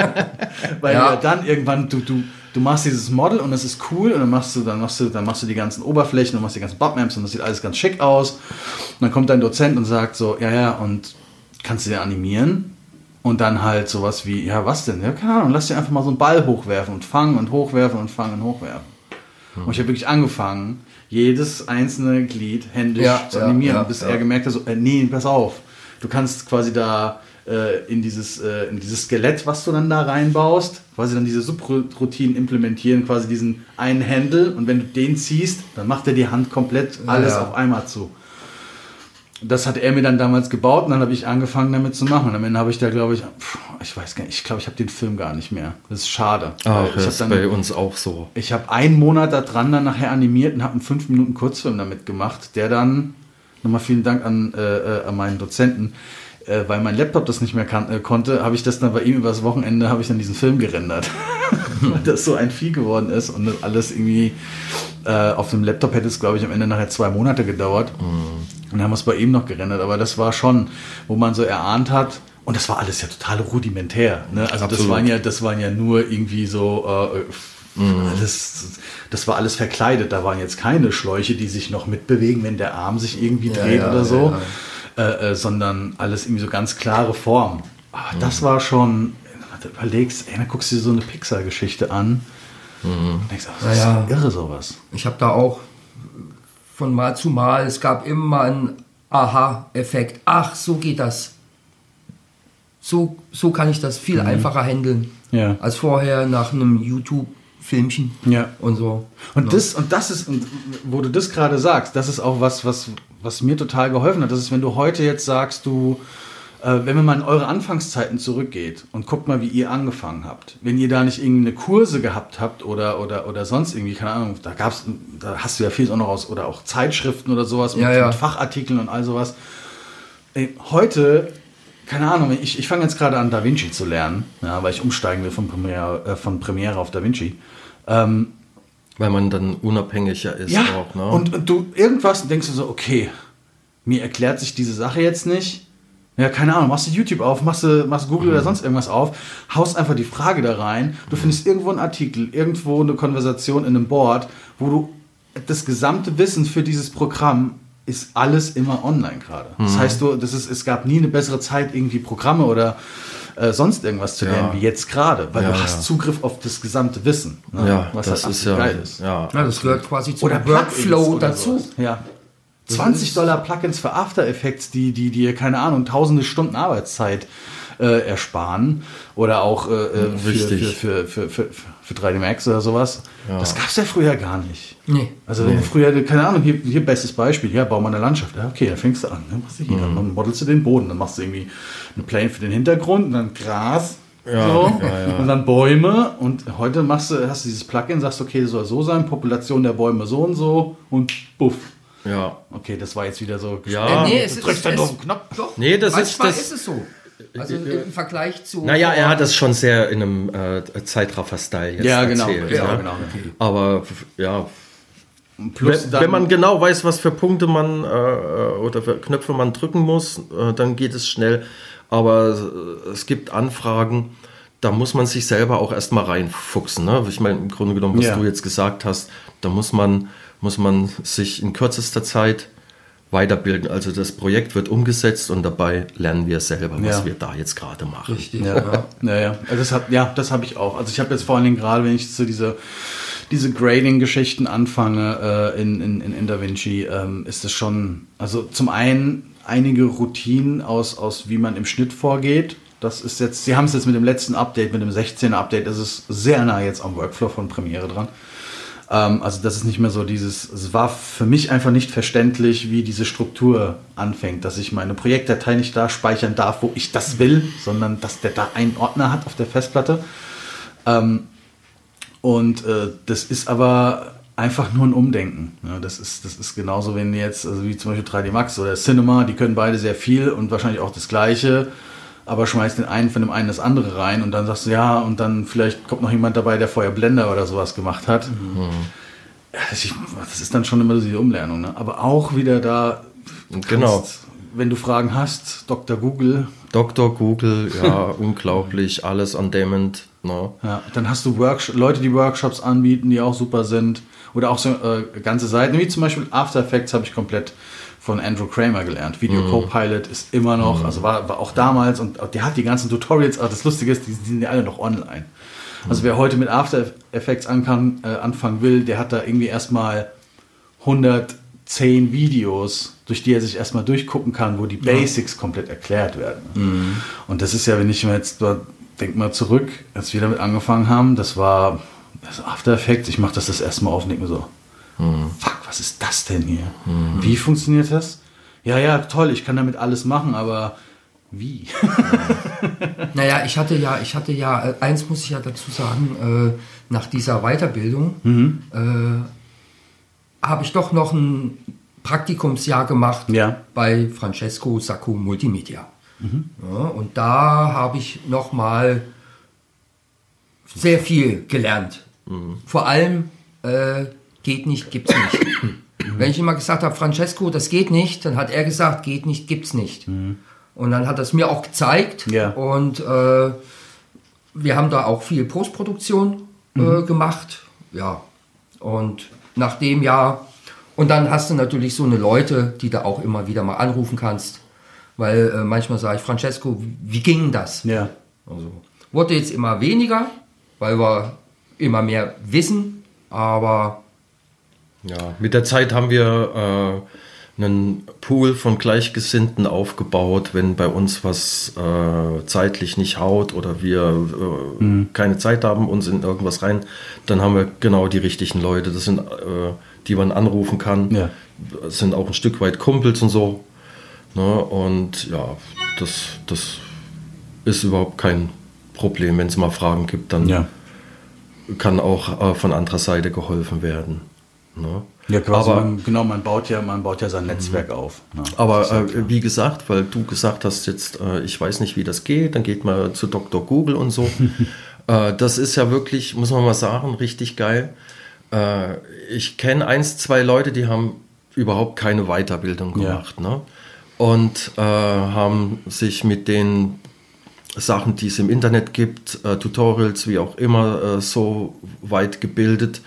Weil Ja. dann irgendwann, du, du, du machst dieses Model und es ist cool und dann machst du, dann machst du, dann machst du die ganzen Oberflächen und machst die ganzen Botmaps und das sieht alles ganz schick aus. Und dann kommt dein Dozent und sagt so, ja, ja, und kannst du den animieren? Und dann halt sowas wie, ja, was denn? Ja, keine Ahnung, lass dir einfach mal so einen Ball hochwerfen und fangen und hochwerfen und fangen und hochwerfen. Und ich habe wirklich angefangen, jedes einzelne Glied händisch Ja, zu ja, animieren, ja, bis ja. er gemerkt hat, so, äh, nee, pass auf. Du kannst quasi da äh, in, dieses, äh, in dieses Skelett, was du dann da reinbaust, quasi dann diese Subroutinen implementieren, quasi diesen einen Händel und wenn du den ziehst, dann macht er die Hand komplett alles ja. auf einmal zu. Das hat er mir dann damals gebaut und dann habe ich angefangen damit zu machen. Und am Ende habe ich da, glaube ich, pff, ich weiß gar nicht, ich glaube, ich habe den Film gar nicht mehr. Das ist schade. Ach, ich das ist dann bei uns auch so. ich habe einen Monat da dran dann nachher animiert und habe einen 5 Minuten Kurzfilm damit gemacht, der dann, nochmal vielen Dank an, äh, äh, an meinen Dozenten, äh, weil mein Laptop das nicht mehr kann, äh, konnte, habe ich das dann bei ihm übers Wochenende, habe ich dann diesen Film gerendert. weil das so ein Vieh geworden ist und das alles irgendwie äh, auf dem Laptop hätte es, glaube ich, am Ende nachher zwei Monate gedauert. Und dann haben wir es bei ihm noch gerendert. Aber das war schon, wo man so erahnt hat, und das war alles ja total rudimentär. Ne? Also das waren ja, das waren ja nur irgendwie so äh, alles, das war alles verkleidet. Da waren jetzt keine Schläuche, die sich noch mitbewegen, wenn der Arm sich irgendwie Ja, dreht ja, oder ja, so, Äh, äh, sondern alles irgendwie so ganz klare Form. Aber das war schon, wenn du überlegst, ey, dann guckst du dir so eine Pixar-Geschichte an. Und denkst, ach, das Ja, ist ja. irre sowas. Ich habe da auch von Mal zu Mal, es gab immer einen Aha-Effekt. Ach, so geht das. So, so kann ich das viel einfacher handeln Ja. als vorher nach einem YouTube-Filmchen Ja. und so. Und das, und das ist, und wo du das gerade sagst, das ist auch was, was, was mir total geholfen hat. Das ist, wenn du heute jetzt sagst, du, wenn man mal in eure Anfangszeiten zurückgeht und guckt mal, wie ihr angefangen habt. Wenn ihr da nicht irgendwie eine Kurse gehabt habt oder, oder, oder sonst irgendwie, keine Ahnung, da gab's, da hast du ja vieles auch noch aus, oder auch Zeitschriften oder sowas Ja, mit, ja. mit Fachartikeln und all sowas. Ey, heute keine Ahnung, ich, ich fange jetzt gerade an, Da Vinci zu lernen, ja, weil ich umsteigen will von Premiere, äh, von Premiere auf Da Vinci. Ähm, Weil man dann unabhängiger ist ja, auch. Ne? und, und du irgendwas denkst du so, okay, mir erklärt sich diese Sache jetzt nicht. Ja, keine Ahnung, machst du YouTube auf, machst du, machst Google Mhm. oder sonst irgendwas auf, haust einfach die Frage da rein, du findest irgendwo einen Artikel, irgendwo eine Konversation in einem Board, wo du das gesamte Wissen für dieses Programm ist alles immer online gerade. Mhm. Das heißt, du, das ist, es gab nie eine bessere Zeit, irgendwie Programme oder äh, sonst irgendwas zu Ja. lernen, wie jetzt gerade, weil Ja, du hast ja. Zugriff auf das gesamte Wissen, ne? ja, was das halt ist ja, geil ist. ja. Ja, das gehört quasi zum Oder Workflow dazu. sowas. Ja. 20 Dollar Plugins für After Effects, die, die dir, keine Ahnung, tausende Stunden Arbeitszeit äh, ersparen. Oder auch äh, äh, für, für, für, für, für, für 3D Max oder sowas. Das gab es ja früher gar nicht. Nee. Also du früher, keine Ahnung, hier, hier bestes Beispiel, ja, bau mal eine Landschaft. Ja, okay, dann fängst du an. Dann machst du hier, Mhm. dann modelst du den Boden, dann machst du irgendwie eine Plane für den Hintergrund und dann Gras. Ja, so, ja, ja. Und dann Bäume und heute machst du, hast du dieses Plugin, sagst okay, das soll so sein, Population der Bäume so und so und buff. Ja. Okay, das war jetzt wieder so. Ja. Äh, nee, du es drückst ist, dann auf den Knopf. Doch, Nee, das ist- manchmal das- ist es so. Also im Vergleich zu. Naja, er hat das schon sehr in einem äh, Zeitraffer-Style jetzt Ja, genau. erzählt. Ja, ja. genau. Aber f- ja, Plus wenn, dann- wenn man genau weiß, was für Punkte man äh, oder für Knöpfe man drücken muss, äh, dann geht es schnell. Aber äh, es gibt Anfragen, da muss man sich selber auch erstmal reinfuchsen. Ne? Ich meine, im Grunde genommen, was Ja. du jetzt gesagt hast, da muss man, muss man sich in kürzester Zeit weiterbilden. Also das Projekt wird umgesetzt und dabei lernen wir selber, was Ja. wir da jetzt gerade machen. Richtig. Ja, ja, ja. Also das hab, ja, das habe ich auch. Also ich habe jetzt vor allen Dingen gerade, wenn ich so diese, diese Grading-Geschichten anfange äh, in, in, in, in DaVinci, ähm, ist es schon, also zum einen einige Routinen aus, aus wie man im Schnitt vorgeht. Das ist jetzt, sie haben es jetzt mit dem letzten Update, mit dem 16er Update, das ist sehr nah jetzt am Workflow von Premiere dran. Ähm, also das ist nicht mehr so dieses, es war für mich einfach nicht verständlich, wie diese Struktur anfängt, dass ich meine Projektdatei nicht da speichern darf, wo ich das will, sondern dass der da einen Ordner hat auf der Festplatte. Ähm, und äh, das ist aber einfach nur ein Umdenken. Das, ist, das ist genauso, wenn jetzt, also wie zum Beispiel 3D Max oder Cinema, die können beide sehr viel und wahrscheinlich auch das Gleiche, aber schmeißt den einen von dem einen das andere rein und dann sagst du, ja, und dann vielleicht kommt noch jemand dabei, der vorher Blender oder sowas gemacht hat. Das, ich, das ist dann schon immer so die Umlernung. Ne? Aber auch wieder da, Genau. kannst, wenn du Fragen hast, Dr. Google, Dr. Google, ja, unglaublich, alles on demand. Ne? Ja, dann hast du Worksh Leute, die Workshops anbieten, die auch super sind. Oder auch so äh, ganze Seiten, wie zum Beispiel After Effects habe ich komplett von Andrew Kramer gelernt. Video Copilot ist immer noch, also war, war auch damals und der hat die ganzen Tutorials, aber das Lustige ist, die, die sind ja alle noch online. Also wer heute mit After Effects ankan, äh, anfangen will, der hat da irgendwie erstmal 110 Videos, durch die er sich erstmal durchgucken kann, wo die Basics komplett erklärt werden. Und das ist ja, wenn ich mir jetzt, denk mal zurück, als wir damit angefangen haben, das war das After Effects, ich mache das das erste Mal auf und denke mir so, fuck, was ist das denn hier? Wie funktioniert das? Ja, ja, toll, ich kann damit alles machen, aber wie? Naja, ich hatte ja, ich hatte ja, äh, eins muss ich ja dazu sagen, äh, nach dieser Weiterbildung äh, habe ich doch noch ein Praktikumsjahr gemacht Ja. bei Francesco Sacco Multimedia. Ja, und da habe ich noch mal sehr viel gelernt. Vor allem äh, geht nicht, gibt's nicht. Wenn ich immer gesagt habe, Francesco, das geht nicht, dann hat er gesagt, geht nicht, gibt's nicht. Und dann hat er es mir auch gezeigt. Ja. Und äh, wir haben da auch viel Postproduktion äh, gemacht. Ja. Und nach dem Jahr, und dann hast du natürlich so eine Leute, die da auch immer wieder mal anrufen kannst. Weil äh, manchmal sage ich, Francesco, wie ging das? Ja. Also, wurde jetzt immer weniger, weil wir immer mehr wissen, aber Ja, mit der Zeit haben wir äh, einen Pool von Gleichgesinnten aufgebaut, wenn bei uns was äh, zeitlich nicht haut oder wir äh, keine Zeit haben, uns in irgendwas rein, dann haben wir genau die richtigen Leute. Das sind, äh, die man anrufen kann. Ja. Sind auch ein Stück weit Kumpels und so. Ne? Und ja, das, das ist überhaupt kein Problem. Wenn es mal Fragen gibt, dann Ja. kann auch äh, von anderer Seite geholfen werden. Ne? Ja, quasi, aber, man, genau, man baut ja, man baut ja sein Netzwerk auf. Ne? aber äh, wie gesagt, weil du gesagt hast jetzt, äh, ich weiß nicht, wie das geht, dann geht man zu Dr. Google und so. äh, das ist ja wirklich, muss man mal sagen, richtig geil. Äh, ich kenne eins, zwei Leute, die haben überhaupt keine Weiterbildung Ja. gemacht. Ne? Und äh, haben sich mit den Sachen, die es im Internet gibt, äh, Tutorials, wie auch immer, so weit gebildet,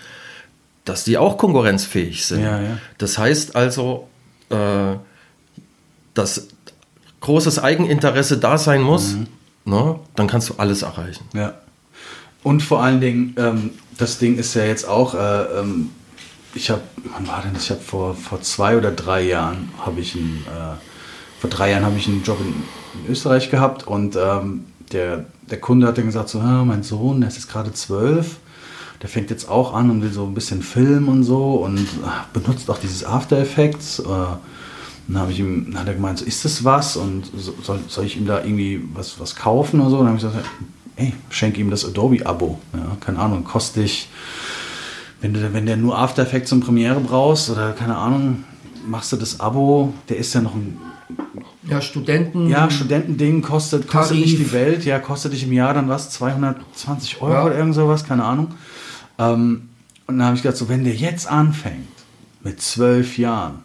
dass die auch konkurrenzfähig sind. Ja, ja. Das heißt also, äh, dass großes Eigeninteresse da sein muss, Mhm. ne? dann kannst du alles erreichen. Ja. Und vor allen Dingen, ähm, das Ding ist ja jetzt auch, äh, ähm, ich habe, wann war denn das? Ich habe vor, vor zwei oder drei Jahren habe ich einen, äh, vor drei Jahren habe ich einen Job in, in Österreich gehabt und ähm, der, der Kunde hat dann gesagt, so, ah, mein Sohn, der ist jetzt gerade zwölf, der fängt jetzt auch an und will so ein bisschen filmen und so und äh, benutzt auch dieses After Effects. Äh, dann habe ich ihm, dann hat er gemeint, so, ist das was? Und so, soll, soll ich ihm da irgendwie was, was kaufen oder so? Dann habe ich gesagt, ey, schenke ihm das Adobe-Abo. Ja, keine Ahnung, kostet dich, wenn du, wenn der nur After Effects und Premiere brauchst oder keine Ahnung, machst du das Abo, der ist ja noch ein Ja, Studenten. ja, Studentending kostet, kostet Tarif. nicht die Welt, ja, kostet dich im Jahr dann was, 220 Euro Ja. oder irgend sowas, keine Ahnung. Ähm, und dann habe ich gedacht, so, wenn der jetzt anfängt, mit zwölf Jahren,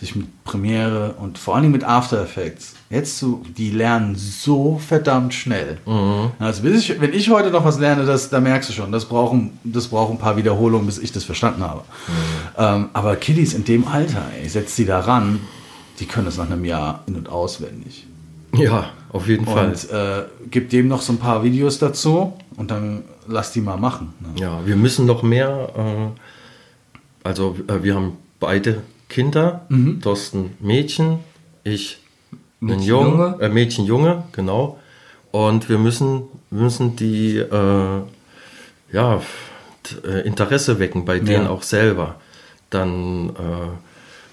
sich mit Premiere und vor allen Dingen mit After Effects, jetzt so, die lernen so verdammt schnell. Also bis ich, wenn ich heute noch was lerne, das, da merkst du schon, das braucht, ein- das braucht ein paar Wiederholungen, bis ich das verstanden habe. Ähm, aber Kiddies in dem Alter, ey, setzt die da ran, die können das nach einem Jahr in- und auswendig. Ja, auf jeden Fall. Und äh, gib dem noch so ein paar Videos dazu und dann lass die mal machen. Ne? Ja, wir müssen noch mehr. Äh, also äh, wir haben beide Kinder, Mhm. Thorsten Mädchen, ich ein Mädchen, Junge. Äh, Mädchen Junge, genau. Und wir müssen, müssen die äh, ja, äh, Interesse wecken bei denen Ja. auch selber. Dann äh,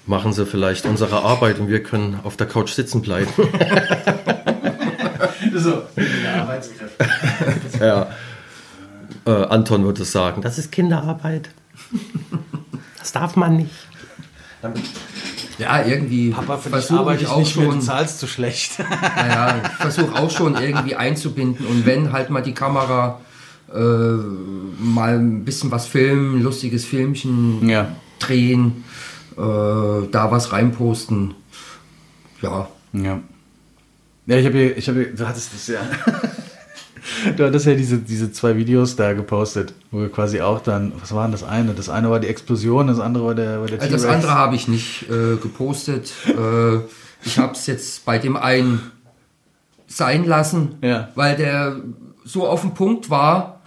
machen sie vielleicht unsere Arbeit und wir können auf der Couch sitzen bleiben. So, ja. Äh, Anton würde sagen, das ist Kinderarbeit. Das darf man nicht. Ja, irgendwie Papa, für dich versuche arbeite ich ich auch nicht mehr, du schon. zahlst zu schlecht. Naja, ich versuche auch schon irgendwie einzubinden und wenn halt mal die Kamera äh, mal ein bisschen was filmen, lustiges Filmchen ja. drehen, äh, da was reinposten. Ja, Ja. Ja, ich habe hier, ich habe hier, du hattest das ja. Du hattest ja diese, diese zwei Videos da gepostet, wo wir quasi auch dann, was war denn das eine? Das eine war die Explosion, das andere war der, war der Also das andere habe ich nicht äh, gepostet. Äh, ich habe es jetzt bei dem einen sein lassen, Ja. weil der so auf dem Punkt war.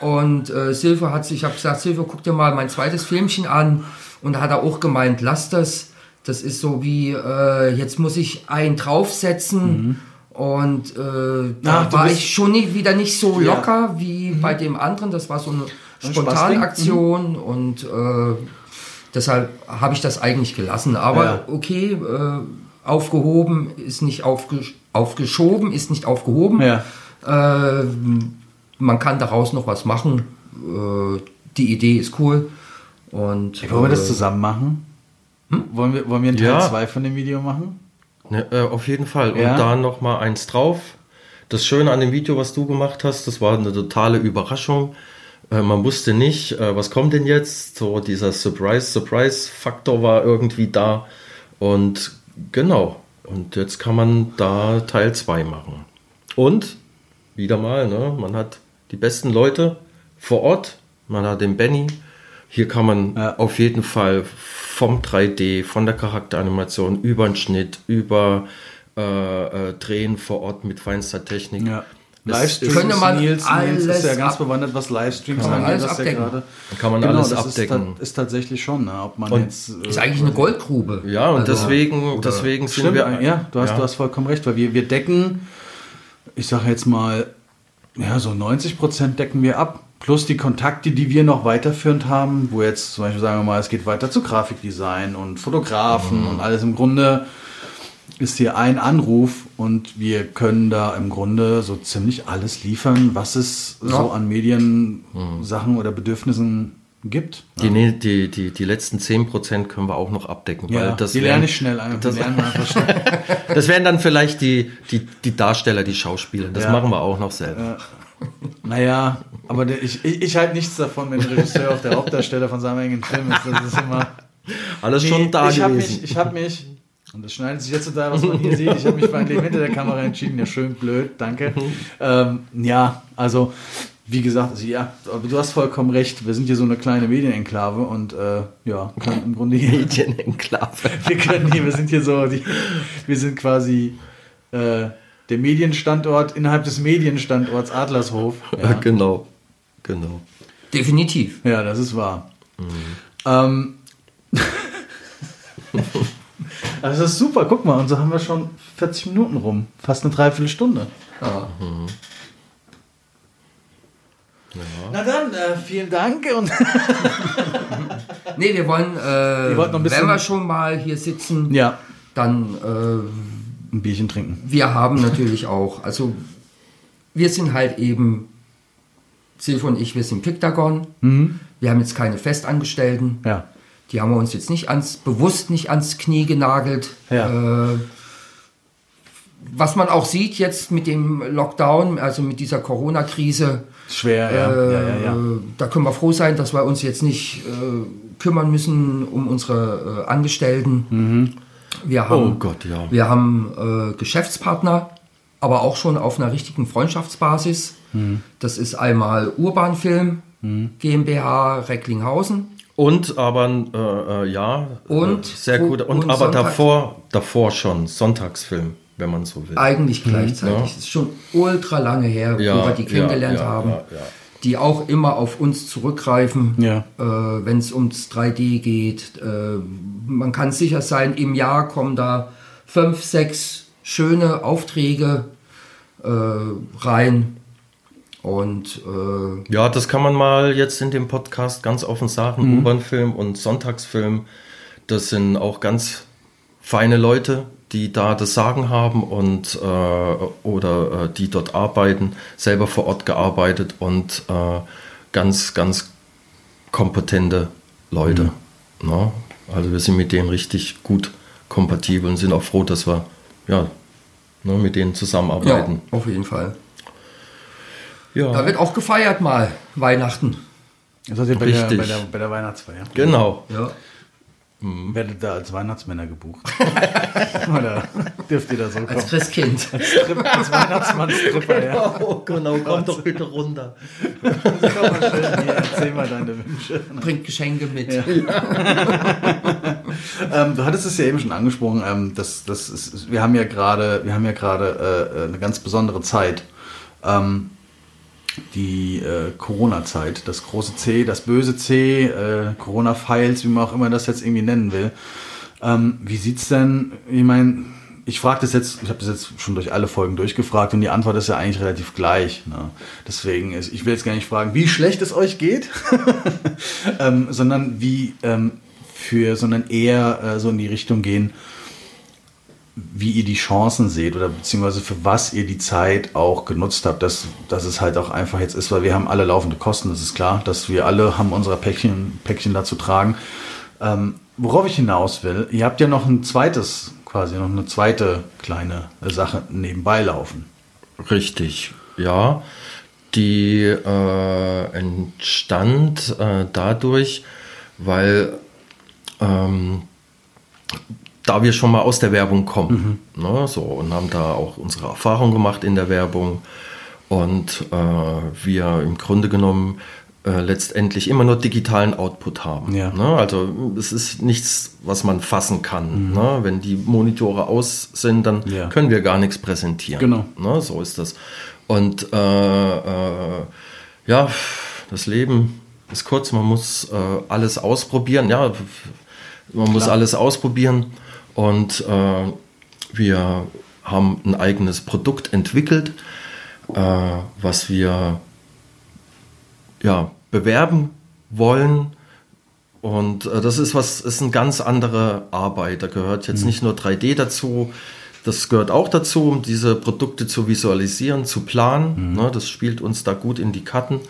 Und äh, Silvio hat sich, ich habe gesagt, Silvio, guck dir mal mein zweites Filmchen an. Und da hat er auch gemeint, lass das. Das ist so wie, äh, jetzt muss ich einen draufsetzen. Und äh, da Mhm. Ach, war ich schon nie, wieder nicht so Ja. locker wie bei dem anderen. Das war so eine Ein spontane Spaßding. Aktion. Und äh, deshalb habe ich das eigentlich gelassen. Aber Ja. okay, äh, aufgehoben ist nicht aufgesch aufgeschoben, ist nicht aufgehoben. Ja. Äh, man kann daraus noch was machen. Äh, die Idee ist cool. Und Wollen wir das äh, zusammen machen? Wollen, wir, wollen wir einen Ja. Teil 2 von dem Video machen? Ne, äh, auf jeden Fall. Und Ja. da noch mal eins drauf. Das Schöne an dem Video, was du gemacht hast, das war eine totale Überraschung. Äh, man wusste nicht, äh, was kommt denn jetzt. So dieser Surprise-Surprise-Faktor war irgendwie da. Und genau. Und jetzt kann man da Teil 2 machen. Und wieder mal, ne, man hat die besten Leute vor Ort. Man hat den Benny. Hier kann man Ja. auf jeden Fall vom 3D, von der Charakteranimation über den Schnitt, über äh, äh, Drehen vor Ort mit feinster Technik. Ja. Es Livestreams, könnte man Nils, Nils ist alles ja ganz bewandert, was Livestreams Kann man alles ja abdecken. gerade. Kann man genau, alles das abdecken. Ist, ist tatsächlich schon, ne? ob man Und jetzt. äh, ist eigentlich eine Goldgrube. Ja, und Also, deswegen, deswegen sind Stimmt, wir. ja, du hast, ja. du hast vollkommen recht, weil wir, wir decken, ich sage jetzt mal, ja, so 90 Prozent decken wir ab. Plus die Kontakte, die wir noch weiterführend haben, wo jetzt zum Beispiel sagen wir mal, es geht weiter zu Grafikdesign und Fotografen und alles im Grunde ist hier ein Anruf und wir können da im Grunde so ziemlich alles liefern, was es so Ja. an Mediensachen oder Bedürfnissen gibt. Die, nee, die, die, die letzten 10% können wir auch noch abdecken. Ja, weil das die lerne ich schnell das- einfach schnell. Das wären dann vielleicht die, die, die Darsteller, die Schauspieler. Das Ja. machen wir auch noch selber. Naja, aber der, ich, ich, ich halte nichts davon, wenn der Regisseur auch der Hauptdarsteller von seinem eigenen Film ist. Das ist immer. Alles Nee, schon da ich habe gewesen. mich, ich habe mich, und das schneidet sich jetzt total, was man hier sieht, ich habe mich für ein Leben hinter der Kamera entschieden. Ja, schön blöd, danke. Ähm, ja, also, wie gesagt, also, ja, aber du hast vollkommen recht. Wir sind hier so eine kleine Medienenklave und äh, ja, können im Grunde hier, Medienenklave. wir können hier, wir sind hier so, die, wir sind quasi äh, der Medienstandort innerhalb des Medienstandorts Adlershof. Ja. Genau. Genau. Definitiv. Ja, das ist wahr. Ähm, also das ist super, guck mal, und so haben wir schon 40 Minuten rum. Fast eine Dreiviertelstunde. Ja. Na dann, äh, vielen Dank und Nee, wir wollen, äh, wollten noch ein bisschen- wenn wir schon mal hier sitzen, ja, dann äh, ein Bierchen trinken. wir haben natürlich auch, also wir sind halt eben, Silve und ich, wir sind Pictagon. Wir haben jetzt keine Festangestellten. Ja. Die haben wir uns jetzt nicht ans, bewusst nicht ans Knie genagelt. Ja. Äh, was man auch sieht jetzt mit dem Lockdown, also mit dieser Corona-Krise, Schwer, ja. äh, ja, ja, ja. da können wir froh sein, dass wir uns jetzt nicht äh, kümmern müssen um unsere äh, Angestellten. Wir haben, Oh Gott, ja. Wir haben äh, Geschäftspartner, aber auch schon auf einer richtigen Freundschaftsbasis. Das ist einmal Urbanfilm, GmbH Recklinghausen. Und aber äh, äh, ja, Und- äh, sehr gut. Und, und aber Sonntag- davor, davor schon Sonntagsfilm, wenn man so will. Eigentlich gleichzeitig. ja. Das ist schon ultra lange her, wo wir die kennengelernt ja, haben. Die auch immer auf uns zurückgreifen, Ja. äh, wenn es ums 3D geht. Äh, man kann sicher sein, im Jahr kommen da fünf, sechs schöne Aufträge äh, rein. Und äh, Ja, das kann man mal jetzt in dem Podcast ganz offen sagen. Mhm. U-Bahn-Film und Sonntagsfilm, das sind auch ganz feine Leute, die da das Sagen haben und äh, oder äh, die dort arbeiten, selber vor Ort gearbeitet und äh, ganz, ganz kompetente Leute. Mhm. Ne? Also wir sind mit denen richtig gut kompatibel und sind auch froh, dass wir ja, ne, mit denen ja, zusammenarbeiten. auf jeden Fall. Ja, Da wird auch gefeiert mal, Weihnachten. Das seid ihr bei der, bei, der, bei der Weihnachtsfeier. genau. Ja. Werdet da als Weihnachtsmänner gebucht? Oder dürft ihr da so kommen? Als Christkind. Strip, als Weihnachtsmann-Stripper, ja. Oh, genau, komm doch bitte runter. Komm mal schön hier, erzähl mal deine Wünsche. Bringt Geschenke mit. Ähm, du hattest es ja eben schon angesprochen, ähm, das, das ist, wir haben ja gerade, wir haben ja gerade äh, eine ganz besondere Zeit. Ähm, die äh, Corona-Zeit, das große C, das böse C, äh, Corona-Files, wie man auch immer das jetzt irgendwie nennen will. Ähm, wie sieht's denn, ich meine, ich frage das jetzt, ich habe das jetzt schon durch alle Folgen durchgefragt und die Antwort ist ja eigentlich relativ gleich. Ne? Deswegen, ist, ich will jetzt gar nicht fragen, wie schlecht es euch geht, ähm, sondern wie ähm, für, sondern eher äh, so in die Richtung gehen, wie ihr die Chancen seht oder beziehungsweise für was ihr die Zeit auch genutzt habt, dass, dass es halt auch einfach jetzt ist, weil wir haben alle laufende Kosten, das ist klar, dass wir alle haben unsere Päckchen, Päckchen da zu tragen. Ähm, worauf ich hinaus will, ihr habt ja noch ein zweites, quasi noch eine zweite kleine Sache nebenbei laufen. Richtig, ja. Die äh, entstand äh, dadurch, weil ähm, da wir schon mal aus der Werbung kommen, ne, so und haben da auch unsere Erfahrung gemacht in der Werbung und äh, wir im Grunde genommen äh, letztendlich immer nur digitalen Output haben. Ja. Ne? Also es ist nichts, was man fassen kann. Ne? Wenn die Monitore aus sind, dann Ja. können wir gar nichts präsentieren. Genau. Ne? So ist das. Und äh, äh, ja, das Leben ist kurz, man muss äh, alles ausprobieren. Ja, man muss Klar. alles ausprobieren. Und äh, wir haben ein eigenes Produkt entwickelt, äh, was wir ja, bewerben wollen. Und äh, das ist was, ist eine ganz andere Arbeit. Da gehört jetzt nicht nur 3D dazu, das gehört auch dazu, um diese Produkte zu visualisieren, zu planen. Ne, das spielt uns da gut in die Karten.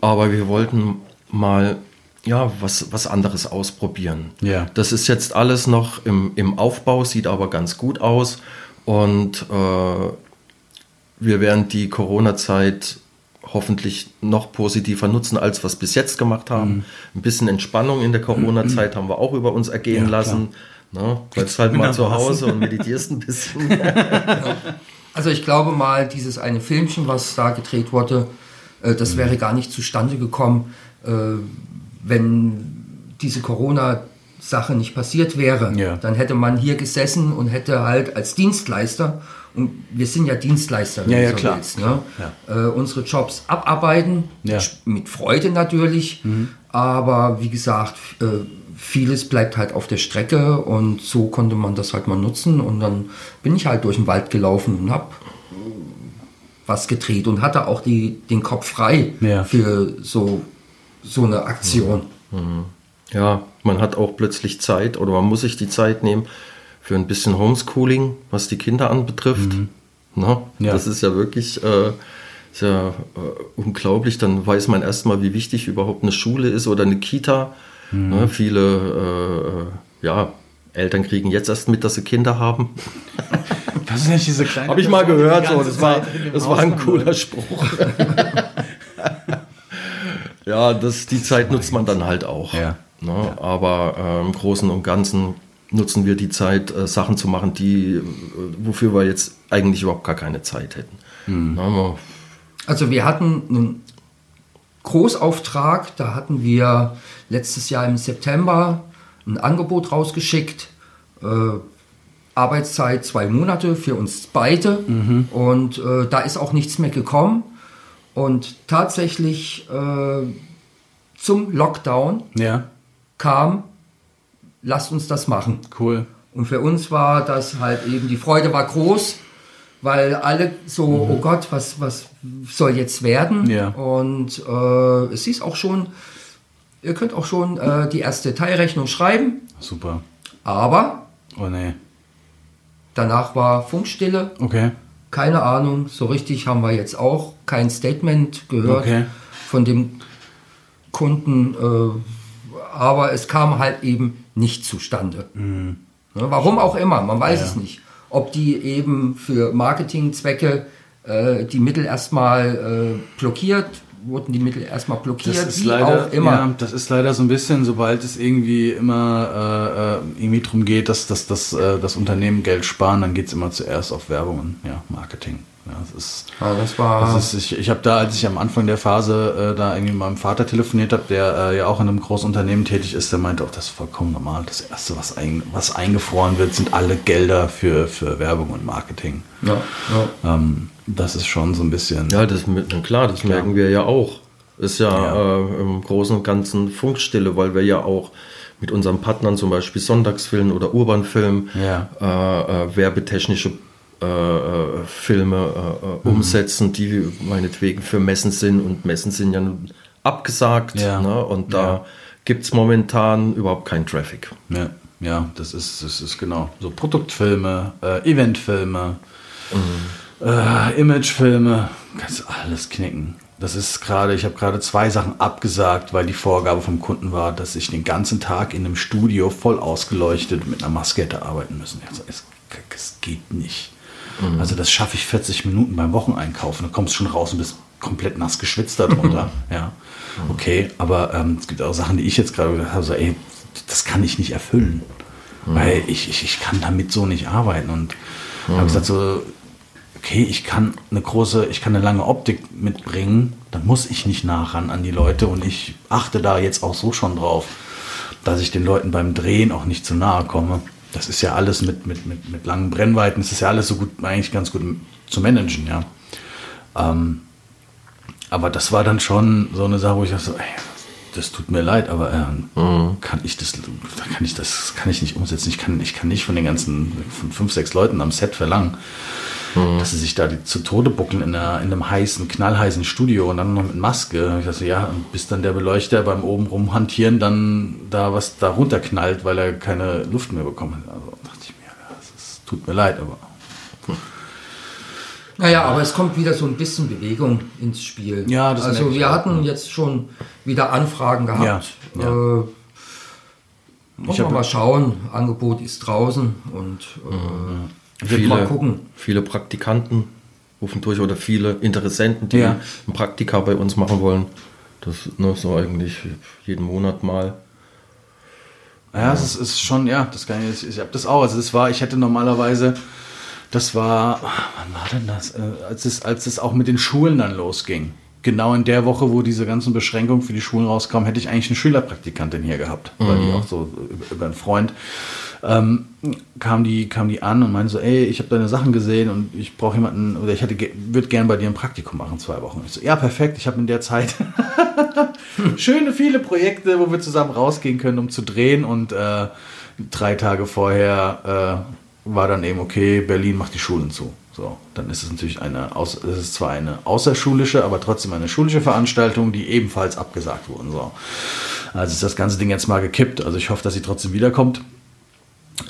Aber wir wollten mal ja, was, was anderes ausprobieren. Ja. Das ist jetzt alles noch im, im Aufbau, sieht aber ganz gut aus. Und äh, wir werden die Corona-Zeit hoffentlich noch positiver nutzen, als wir es bis jetzt gemacht haben. Ein bisschen Entspannung in der Corona-Zeit haben wir auch über uns ergehen Ja, lassen. Ne? Bleibst halt mal zu Hause und meditierst ein bisschen. Also ich glaube mal, dieses eine Filmchen, was da gedreht wurde, äh, das Mhm. wäre gar nicht zustande gekommen, äh, wenn diese Corona-Sache nicht passiert wäre. Ja. Dann hätte man hier gesessen und hätte halt als Dienstleister, und wir sind ja Dienstleister, wenn Ja, ja, so klar, willst, ne? klar, äh, unsere Jobs abarbeiten. Mhm. mit Freude natürlich, aber wie gesagt, äh, vieles bleibt halt auf der Strecke und so konnte man das halt mal nutzen und dann bin ich halt durch den Wald gelaufen und hab was gedreht und hatte auch die, den Kopf frei Ja. für so, so eine Aktion. Ja, man hat auch plötzlich Zeit oder man muss sich die Zeit nehmen für ein bisschen Homeschooling, was die Kinder anbetrifft. Na, Ja. Das ist ja wirklich äh, ist ja, äh, unglaublich. Dann weiß man erstmal, wie wichtig überhaupt eine Schule ist oder eine Kita. Ne, viele äh, ja, Eltern kriegen jetzt erst mit, dass sie Kinder haben. Was ist nicht diese kleine Habe ich mal gehört, so, das war, das war ein cooler Spruch. ja, das, die Zeit nutzt man dann halt auch. Ja. Ne? Aber äh, im Großen und Ganzen nutzen wir die Zeit, äh, Sachen zu machen, die, äh, wofür wir jetzt eigentlich überhaupt gar keine Zeit hätten. Hm. Ne, Also wir hatten einen Großauftrag, da hatten wir letztes Jahr im September ein Angebot rausgeschickt. Äh, Arbeitszeit zwei Monate für uns beide und äh, da ist auch nichts mehr gekommen. Und tatsächlich äh, zum Lockdown Ja, kam, lasst uns das machen. cool. Und für uns war das halt eben, die Freude war groß, weil alle so, oh Gott, was, was soll jetzt werden? Ja. Und äh, es ist auch schon, ihr könnt auch schon äh, die erste Teilrechnung schreiben, Super. aber Oh nee. danach war Funkstille. Okay. Keine Ahnung, so richtig haben wir jetzt auch kein Statement gehört Okay. von dem Kunden, äh, aber es kam halt eben nicht zustande. Ne, warum auch immer, man weiß Mhm. Ja. es nicht. Ob die eben für Marketingzwecke äh, die Mittel erstmal äh, blockiert, wurden die Mittel erstmal blockiert, Das ist leider, immer. Ja, das ist leider so ein bisschen, sobald es irgendwie immer äh, äh, irgendwie darum geht, dass, dass, dass äh, das Unternehmen Geld sparen, dann geht es immer zuerst auf Werbung und ja, Marketing. Ja, das ist, Ja, das war das ist, ich ich habe da, als ich am Anfang der Phase äh, da irgendwie mit meinem Vater telefoniert habe, der äh, ja auch in einem großen Unternehmen tätig ist, der meinte auch, das ist vollkommen normal. Das Erste, was, ein, was eingefroren wird, sind alle Gelder für, für Werbung und Marketing. ja, ja. Ähm, das ist schon so ein bisschen. Ja, das mit- na klar, das merken wir ja auch. Ist ja, Ja. Äh, im Großen und Ganzen Funkstille, weil wir ja auch mit unseren Partnern zum Beispiel Sonntagsfilm oder Urbanfilm Ja. äh, äh, werbetechnische äh, äh, Filme äh, äh, Mhm. umsetzen, die meinetwegen für Messen sind und Messen sind ja nun abgesagt. Ja. Ne? Und da Ja. gibt es momentan überhaupt keinen Traffic. Ja, ja, das ist, das ist genau. So Produktfilme, äh, Eventfilme, äh, Imagefilme, kannst du alles knicken. Das ist gerade, ich habe gerade zwei Sachen abgesagt, weil die Vorgabe vom Kunden war, dass ich den ganzen Tag in einem Studio voll ausgeleuchtet mit einer Maske hätte arbeiten müssen. Gesagt, es, es geht nicht. Also das schaffe ich 40 Minuten beim Wocheneinkaufen. Dann kommst du schon raus und bist komplett nass geschwitzt darunter. ja, okay, aber ähm, es gibt auch Sachen, die ich jetzt gerade gesagt habe, so, ey, das kann ich nicht erfüllen. Weil ich, ich, ich kann damit so nicht arbeiten. Und habe gesagt, so, okay, ich kann eine große, ich kann eine lange Optik mitbringen, dann muss ich nicht nah ran an die Leute und ich achte da jetzt auch so schon drauf, dass ich den Leuten beim Drehen auch nicht zu nahe komme. Das ist ja alles mit, mit, mit, mit langen Brennweiten, das ist ja alles so gut, eigentlich ganz gut zu managen, ja. Ähm, aber das war dann schon so eine Sache, wo ich dachte, ey, das tut mir leid, aber ähm, kann ich das, kann ich das, kann ich nicht umsetzen. Ich kann, ich kann nicht von den ganzen, von fünf, sechs Leuten am Set verlangen, dass sie sich da die, zu Tode buckeln in, einer, in einem heißen, knallheißen Studio und dann noch mit Maske. Ich dachte, ja, bis dann der Beleuchter beim oben rumhantieren dann da was da runterknallt, weil er keine Luft mehr bekommen hat. Also dachte ich mir, das ist, tut mir leid, aber Naja, aber es kommt wieder so ein bisschen Bewegung ins Spiel. Ja, das Also ich wir hatten jetzt schon wieder Anfragen gehabt. Ja, ja. Äh, Ich wollen wir hab- mal schauen. Angebot ist draußen und äh, wir mal gucken. viele Praktikanten rufen durch oder viele Interessenten, die Ja. ein Praktika bei uns machen wollen. Das ne, so eigentlich jeden Monat mal. Ja, es ist, ist schon, ja, das kann ich, ich habe das auch. Also das war, ich hätte normalerweise, das war, wann war denn das? Äh, Als es, als es auch mit den Schulen dann losging. Genau in der Woche, wo diese ganzen Beschränkungen für die Schulen rauskamen, hätte ich eigentlich eine Schülerpraktikantin hier gehabt, weil die auch so über einen Freund ähm, kam die kam die an und meinte so, ey, ich habe deine Sachen gesehen und ich brauche jemanden oder ich würde gern bei dir ein Praktikum machen zwei Wochen. Ich so, ja perfekt, ich habe in der Zeit schöne viele Projekte, wo wir zusammen rausgehen können, um zu drehen. Und äh, drei Tage vorher äh, war dann eben, okay, Berlin macht die Schulen zu. So, dann ist es natürlich eine, es ist zwar eine außerschulische, aber trotzdem eine schulische Veranstaltung, die ebenfalls abgesagt wurden. So. Also ist das ganze Ding jetzt mal gekippt. Also ich hoffe, dass sie trotzdem wiederkommt.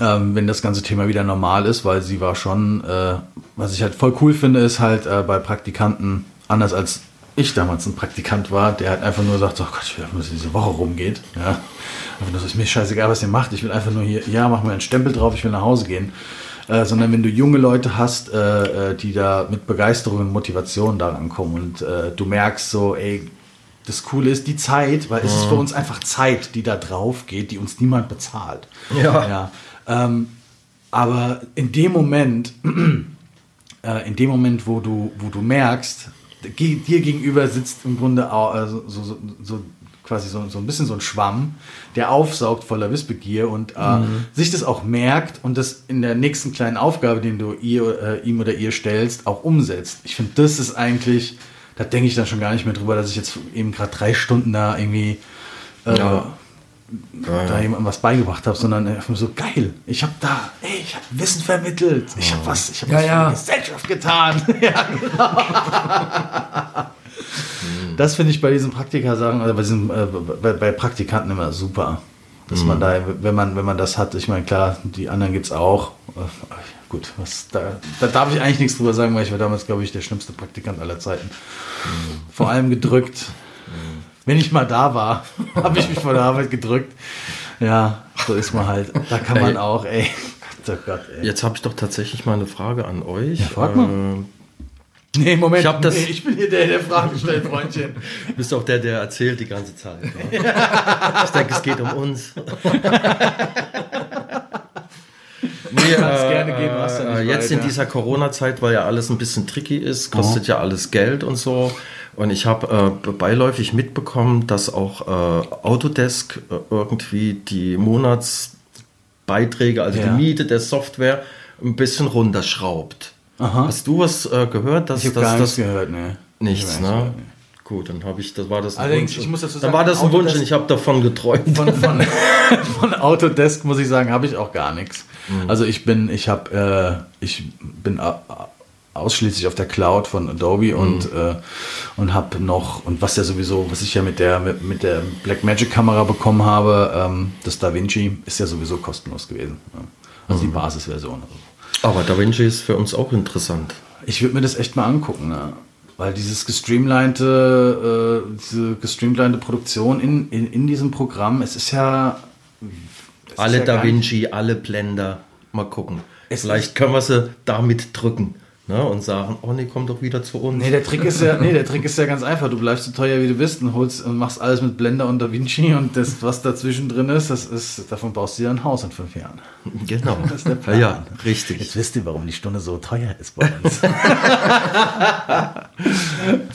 Ähm, wenn das ganze Thema wieder normal ist, weil sie war schon, äh, was ich halt voll cool finde, ist halt äh, bei Praktikanten, anders als ich damals ein Praktikant war, der halt einfach nur sagt, oh Gott, ich will einfach, dass diese Woche rumgeht. Ja. Einfach nur so, ist mir scheißegal, was ihr macht. Ich will einfach nur hier, ja, mach mir einen Stempel drauf, ich will nach Hause gehen. Äh, sondern wenn du junge Leute hast, äh, äh, die da mit Begeisterung und Motivation da rankommen und äh, du merkst so, ey, das Coole ist die Zeit, weil es ist für uns einfach Zeit, die da drauf geht, die uns niemand bezahlt. Ja. ja. Ähm, aber in dem Moment, äh, in dem Moment, wo du, wo du merkst, dir gegenüber sitzt im Grunde auch, äh, so, so, so, quasi so, so ein bisschen so ein Schwamm, der aufsaugt voller Wissbegier und äh, sich das auch merkt und das in der nächsten kleinen Aufgabe, den du ihr, äh, ihm oder ihr stellst, auch umsetzt. Ich finde, das ist eigentlich, da denke ich dann schon gar nicht mehr drüber, dass ich jetzt eben gerade drei Stunden da irgendwie äh, Ja. da jemandem was beigebracht habe, sondern einfach nur so geil. Ich habe da, ey, ich habe Wissen vermittelt. Ich habe was, ich habe Ja, was ja. für die Gesellschaft getan. ja, genau. Das finde ich bei diesen Praktika-Sachen, also bei, diesen, äh, bei, bei Praktikanten immer super. Dass man da, wenn man, wenn man das hat, ich meine, klar, die anderen gibt es auch. Äh, Gut, was, da, da darf ich eigentlich nichts drüber sagen, weil ich war damals, glaube ich, der schlimmste Praktikant aller Zeiten. Vor allem gedrückt. Wenn ich mal da war, habe ich mich vor der Arbeit gedrückt. Ja, so ist man halt. Da kann man Ey. auch, ey. Gott, oh Gott, ey. Jetzt habe ich doch tatsächlich mal eine Frage an euch. Ja, frag mal. Ähm, Nee, Moment. Ich das- nee, ich bin hier der, der Fragen stellt, Freundchen. Du bist auch der, der erzählt die ganze Zeit. Ne? Ich denke, es geht um uns. Nee, ja nicht äh, jetzt weit, in ja. dieser Corona-Zeit, weil ja alles ein bisschen tricky ist, kostet ja alles Geld und so. Und ich habe äh, beiläufig mitbekommen, dass auch äh, Autodesk äh, irgendwie die Monatsbeiträge, also Ja. die Miete der Software, ein bisschen runterschraubt. Aha. Hast du was äh, gehört, dass Ich habe dass gar nichts das gehört, ne. Nichts, ne? gar nichts Gut, dann habe ich, das war das ein Allerdings, Wunsch. ich muss dazu dann sagen, war das ein Wunsch und ich habe davon geträumt. Von, von, von Autodesk muss ich sagen, habe ich auch gar nichts. Mhm. Also ich bin, ich habe, äh, ich bin ausschließlich auf der Cloud von Adobe Mhm. und, äh, und habe noch, und was ja sowieso, was ich ja mit der, mit, mit der Blackmagic Kamera bekommen habe, ähm, das DaVinci ist ja sowieso kostenlos gewesen. Ja. Also Mhm. die Basisversion. Aber DaVinci ist für uns auch interessant. Ich würde mir das echt mal angucken, ne? weil dieses gestreamlinete, äh, diese gestreamlinete Produktion in, in, in diesem Programm, es ist ja... es Alle ist ja DaVinci, alle Blender. Mal gucken. Es Vielleicht können wir sie damit drücken ne? und sagen, oh nee, komm doch wieder zu uns. Nee, der Trick ist ja, nee, der Trick ist ja ganz einfach. Du bleibst so teuer wie du bist und holst und machst alles mit Blender und DaVinci und das, was dazwischen drin ist, das ist, davon baust du dir ein Haus in fünf Jahren. Genau. Das ist der Plan. Ja, richtig. Jetzt wisst ihr, warum die Stunde so teuer ist bei uns.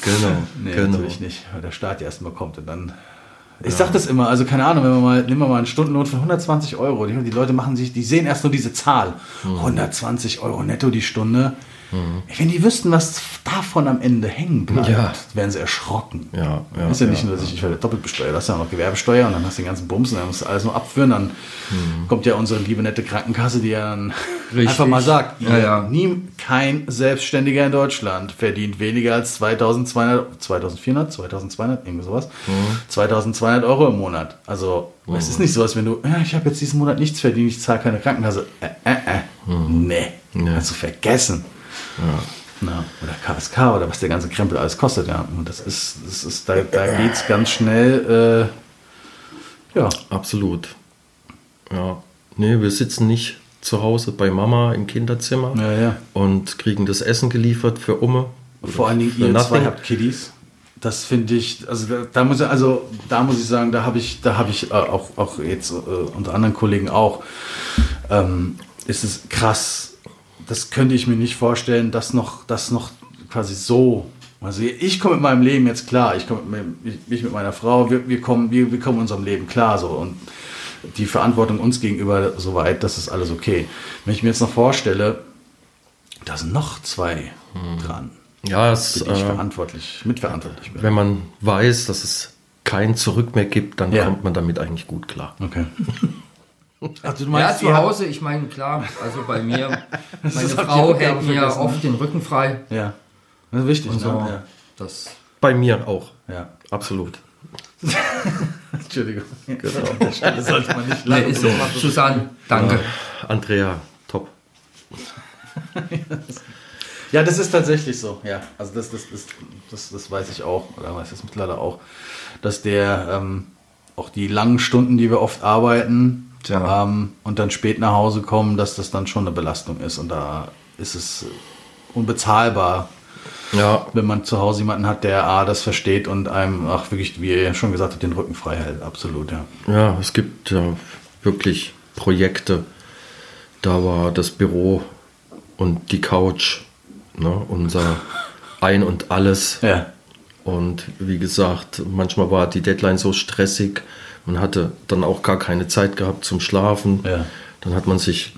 Genau. Nee, genau. natürlich nicht, weil der Staat ja erstmal kommt und dann. Ich sag das immer, also keine Ahnung, wenn wir mal, nehmen wir mal einen Stundenlohn von 120 Euro. Die, die Leute machen sich, die sehen erst nur diese Zahl. Mhm. 120 Euro netto die Stunde. Wenn die wüssten, was davon am Ende hängen bleibt, Ja. wären sie erschrocken. Ja, ja, ist ja, nicht nur, dass ich, ich werde doppelt besteuert. Du hast ja auch noch Gewerbesteuer und dann hast du den ganzen Bums und dann musst du alles nur abführen. Dann Mhm. kommt ja unsere liebe nette Krankenkasse, die ja dann Richtig. einfach mal sagt. Nie, kein Selbstständiger in Deutschland verdient weniger als 2200, 2400, 2200, irgendwie sowas. Mhm. 2200 Euro im Monat. Also, es ist nicht so, als wenn du, ja, ich habe jetzt diesen Monat nichts verdient, ich zahle keine Krankenkasse. Äh, äh, äh. Nee, Nee. kannst du vergessen. Na, oder KSK oder was der ganze Krempel alles kostet, ja. Und das ist, das ist da, da geht es ganz schnell, äh, ja. Absolut. Ja. Nee, wir sitzen nicht zu Hause bei Mama im Kinderzimmer Ja, ja. und kriegen das Essen geliefert für Umme. Vor allen Dingen ihr nothing. zwei habt Kiddies. Das finde ich, also da, da muss ich, also da muss ich sagen, da habe ich, da habe ich äh, auch, auch jetzt äh, unter anderen Kollegen auch, ähm, ist es krass. Das könnte ich mir nicht vorstellen, dass noch, das noch quasi so. Also ich komme mit meinem Leben jetzt klar. Ich komme mit, mit meiner Frau. Wir, wir kommen, wir, wir kommen unserem Leben klar so und die Verantwortung uns gegenüber soweit, das ist alles okay. Wenn ich mir jetzt noch vorstelle, da sind noch zwei dran Ja, es, bin ich äh, verantwortlich, mitverantwortlich bin. wenn man weiß, dass es kein Zurück mehr gibt, dann Ja. kommt man damit eigentlich gut klar. Okay. Also du Ja, zu Hause, ich meine, klar, also bei mir, meine Frau hält mir vergessen, oft den Rücken frei. Ja. Das ist wichtig, Und so, ne? das, Bei mir auch. Ja. ja. Absolut. Entschuldigung. Genau. An der Stelle sollte man nicht nee, lachen. ist so. Susanne, danke. Andrea, top. Ja, das ist tatsächlich so. Ja, also das, das, das, das, das weiß ich auch, oder weiß ich mittlerweile auch, dass der ähm, auch die langen Stunden, die wir oft arbeiten Tja. ähm, und dann spät nach Hause kommen, dass das dann schon eine Belastung ist. Und da ist es unbezahlbar, Ja, wenn man zu Hause jemanden hat, der A, das versteht und einem auch wirklich, wie ihr schon gesagt habt, den Rücken frei hält. Absolut, ja. ja, es gibt ja wirklich Projekte. Da war das Büro und die Couch, ne, unser Ein und Alles. Ja. Und wie gesagt, manchmal war die Deadline so stressig, man hatte dann auch gar keine Zeit gehabt zum Schlafen. Ja. Dann hat man sich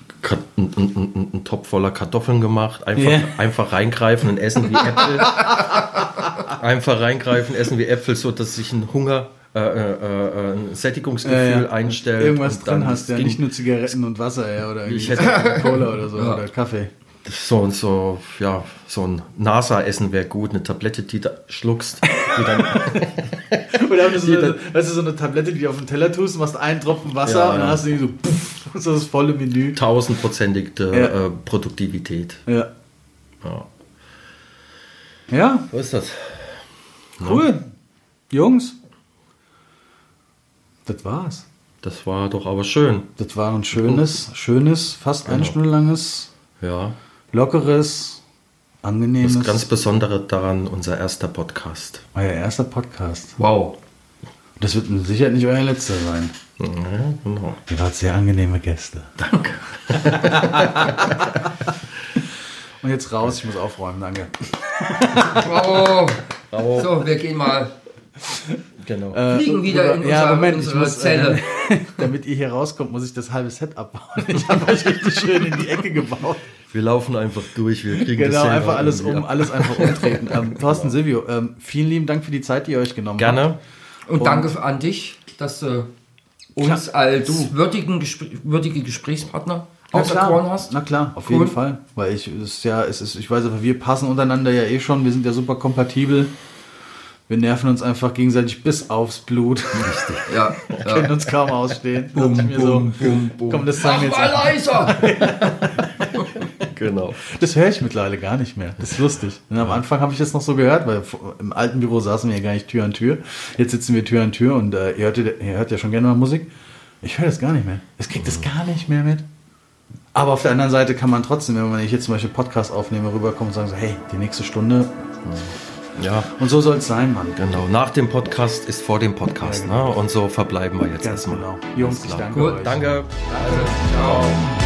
einen, einen, einen Topf voller Kartoffeln gemacht, einfach, Ja. einfach reingreifen und essen wie Äpfel. einfach reingreifen, essen wie Äpfel, so dass sich ein Hunger, äh, äh, äh, ein Sättigungsgefühl einstellt. Irgendwas Und dann drin hast, ja. Nicht nur Zigaretten und Wasser, ja, oder Ich hätte- Cola oder so, oder Kaffee. So so, ja, so ein NASA-Essen wäre gut, eine Tablette, die du schluckst, die dann Oder hast du so eine, weißt du, so eine Tablette, die du auf den Teller tust, machst einen Tropfen Wasser Ja, und dann ja. hast du so, pff, so das volle Menü. tausendprozentige Ja. äh, Produktivität. Ja. Ja. Ja, So ist das. cool. Jungs. Das war's. Das war doch aber schön. Das war ein schönes, schönes, fast eine Stunde langes, Ja. Lockeres, angenehmes. Das ganz Besondere daran, unser erster Podcast. euer erster Podcast. Wow. Das wird mit Sicherheit nicht euer letzter sein. Ja, genau. Ihr wart sehr angenehme Gäste. Danke. Und jetzt raus, ich muss aufräumen, danke. Bravo. Bravo. So, wir gehen mal. Genau. Fliegen wieder in Äh, ja, Moment, ich unsere muss, Zelle. Äh, damit ihr hier rauskommt, muss ich das halbe Set abbauen. Ich habe euch richtig schön in die Ecke gebaut. wir laufen einfach durch, wir kriegen Genau, das selber einfach alles um, ab. alles einfach umtreten. Ähm, Thorsten Silvio, ähm, vielen lieben Dank für die Zeit, die ihr euch genommen habt. Gerne. Und danke an dich, dass du uns Klar, als würdigen Gespr würdige Gesprächspartner Na klar, hast. na klar, auf Cool. jeden Fall. Weil ich, es ist ja, es ist, ich weiß aber, wir passen untereinander ja eh schon, wir sind ja super kompatibel. Wir nerven uns einfach gegenseitig bis aufs Blut. Ja, Können ja. uns kaum ausstehen. Bum, ich mir so, Komm, das sagen wir jetzt. mal leiser! Genau. Das höre ich mittlerweile gar nicht mehr. Das ist lustig. Und am Anfang habe ich das noch so gehört, weil im alten Büro saßen wir ja gar nicht Tür an Tür. Jetzt sitzen wir Tür an Tür und äh, ihr, hört, ihr hört ja schon gerne mal Musik. Ich höre das gar nicht mehr. Es kriegt das gar nicht mehr mit. Aber auf der anderen Seite kann man trotzdem, wenn man ich jetzt zum Beispiel Podcast aufnehme, rüberkommen und sagen so, hey, die nächste Stunde. Ja, Und so soll es sein, Mann. genau. Nach dem Podcast ist vor dem Podcast. Ne? Und so verbleiben wir jetzt Ganz erstmal. genau. Jungs, danke Gut, euch. Danke. Also, ciao.